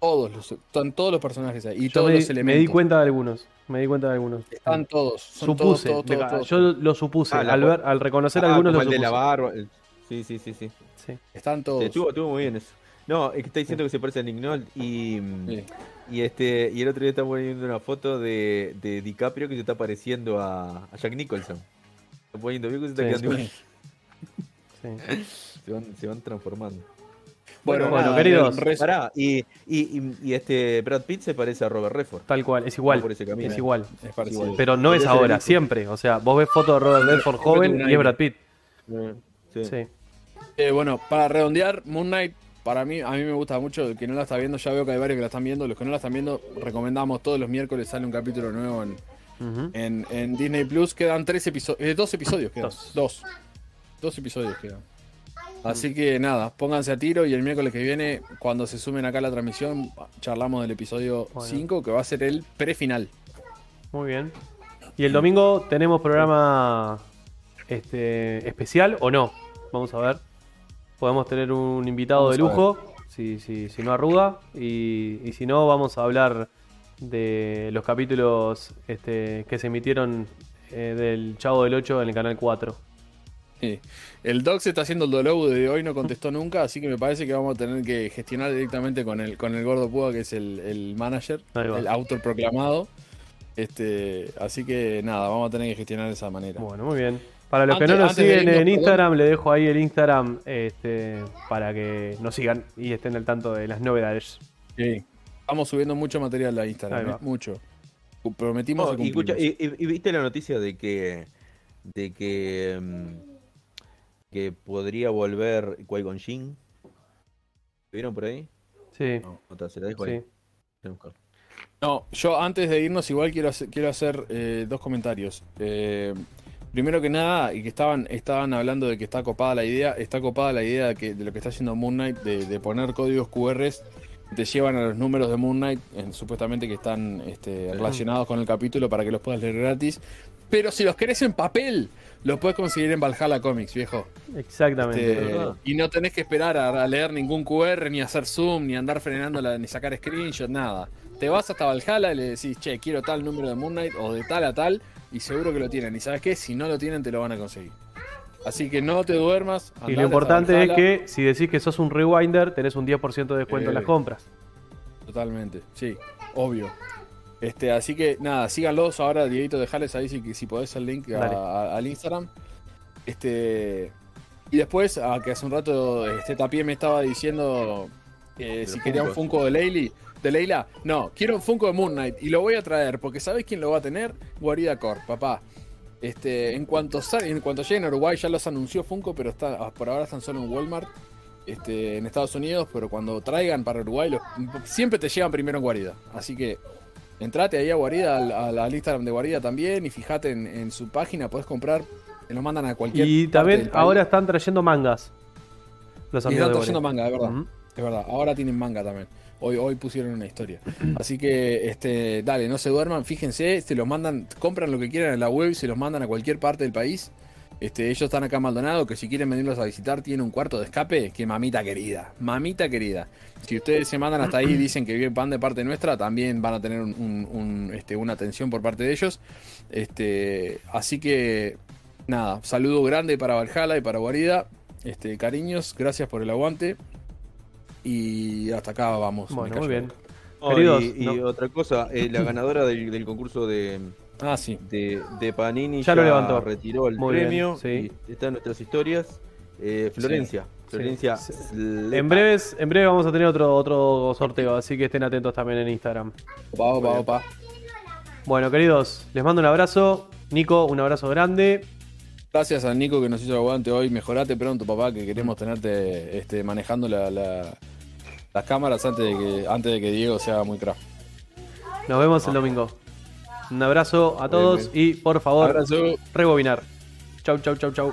Todos los, están todos los personajes ahí. Y Yo todos me, los elementos. me di cuenta de algunos. Me di cuenta de algunos. Están todos. Son supuse. todos, todos, todos, yo lo supuse. Ah, al, ver, al reconocer Ah, algunos como lo el de la barba. el- Sí, sí, sí, sí. Sí. Están todos. Sí, Estuvo, estuvo muy bien eso. No, es que está diciendo que se parece a Nick Nolte y, Sí. y este y el otro día está poniendo una foto de, de DiCaprio que se está pareciendo a, a Jack Nicholson. Está poniendo, vio que se está Sí, quedando. Se van, se van transformando. Bueno, Bueno, nada, queridos, res- Pará, y, y, y, y este Brad Pitt se parece a Robert Redford. Tal cual, es igual. Va por ese camino. Es igual. es parecido. igual. Pero no es ahora, siempre. O sea, vos ves fotos de Robert Redford joven y es. Brad Pitt. Eh, Sí. Sí. Eh, bueno, para redondear, Moon Knight, para mí, a mí me gusta mucho. El que no la está viendo, ya veo que hay varios que la están viendo. Los que no la están viendo, recomendamos todos los miércoles sale un capítulo nuevo en, en, en Disney Plus. Quedan tres episodios, eh, dos episodios quedan. Dos. Dos. Dos episodios quedan. Así que nada, pónganse a tiro y el miércoles que viene, cuando se sumen acá a la transmisión, charlamos del episodio Bueno. 5, que va a ser el prefinal. Muy bien. ¿Y el domingo tenemos programa este especial o no? Vamos a ver. Podemos tener un invitado Vamos de lujo, si, si, si no arruga. Y, y si no, vamos a hablar de los capítulos este, que se emitieron eh, del Chavo del 8 en el canal 4. Sí. El Doc se está haciendo el dolobu de hoy, no contestó nunca, así que me parece que vamos a tener que gestionar directamente con el, con el gordo Púa, que es el, el manager, el autoproclamado. Este, así que nada, vamos a tener que gestionar de esa manera. Bueno, muy bien. Para los que no nos siguen en perdón. Instagram, le dejo ahí el Instagram este, para que nos sigan y estén al tanto de las novedades. Sí. Estamos subiendo mucho material a Instagram. ¿eh? mucho. Prometimos Oh, y y, escucha, y, y- y viste la noticia de que de que mm, que podría volver Qui-Gon Jinn? ¿Vieron por ahí? Sí, No, otra, se la dejo sí. ahí. No, yo antes de irnos igual quiero hacer, quiero hacer eh, dos comentarios. Eh, primero que nada, y que estaban, estaban hablando de que está copada la idea, está copada la idea de, que, de lo que está haciendo Moon Knight, de, de poner códigos QR que te llevan a los números de Moon Knight, en- supuestamente que están este, relacionados con el capítulo para que los puedas leer gratis. Pero si los querés en papel, los puedes conseguir en Valhalla Comics, viejo. Exactamente. Este, y no tenés que esperar a, a leer ningún QR, ni hacer zoom, ni andar frenándola, ni sacar screenshot, nada. Te vas hasta Valhalla y le decís, che, quiero tal número de Moon Knight o de tal a tal, y seguro que lo tienen. Y sabes qué, si no lo tienen, te lo van a conseguir. Así que no te duermas. Y lo importante es que si decís que sos un rewinder, tenés un 10% de descuento en las Eh. compras. Totalmente, sí, obvio. Este, así que nada, síganlos ahora, Dieguito, dejales ahí si, si podés el link a- Dale. a- al Instagram. Este, y después, a que hace un rato este Tapie me estaba diciendo que los si quería un. Funko de Leili, de Leila, no, quiero un Funko de Moon Knight y lo voy a traer, porque ¿sabés quién lo va a tener? Guarida Corp, papá. Este, en cuanto sal- en cuanto lleguen a Uruguay ya los anunció Funko, pero está, por ahora están solo en Walmart. Este, en Estados Unidos, pero cuando traigan para Uruguay, los- siempre te llegan primero en Guarida. Así que entrate ahí a Guarida, al, al- Instagram de Guarida también, y fíjate en, en su página, podés comprar, te lo mandan a cualquier Y también ahora están trayendo mangas. Los Y están trayendo Borea. manga, de verdad. Es verdad, ahora tienen manga también. Hoy, hoy pusieron una historia. Así que, este, dale, no se duerman, fíjense, se los mandan, compran lo que quieran en la web y se los mandan a cualquier parte del país. Este, ellos están acá en Maldonado, que si quieren venirlos a visitar, tienen un cuarto de escape, que mamita querida, mamita querida. Si ustedes se mandan hasta ahí y dicen que bien van de parte nuestra, también van a tener un- un- un, este, una atención por parte de ellos. Este, así que, nada, saludo grande para Valhalla y para Guarida. Este, cariños, gracias por el aguante. Y hasta acá vamos. Bueno, muy bien. Oh, Queridos, y, y no. otra cosa, eh, la ganadora del, del concurso de, Ah, sí. de, de Panini Ya lo levantó. retiró el Muy bien, premio. sí. y está en nuestras historias. Eh, Florencia. Florencia. Sí. En breves, en breve vamos a tener otro, otro sorteo, así que estén atentos también en Instagram. Opa, opa, opa. Bueno, queridos, les mando un abrazo. Nico, un abrazo grande. Gracias a Nico que nos hizo el aguante hoy. Mejorate pronto, papá, que queremos tenerte este, manejando la- la- las cámaras antes de, que, antes de que Diego sea muy craft. Nos vemos el domingo. Un abrazo a todos bien. y por favor, Abrazo. rebobinar. Chau, chau, chau, chau.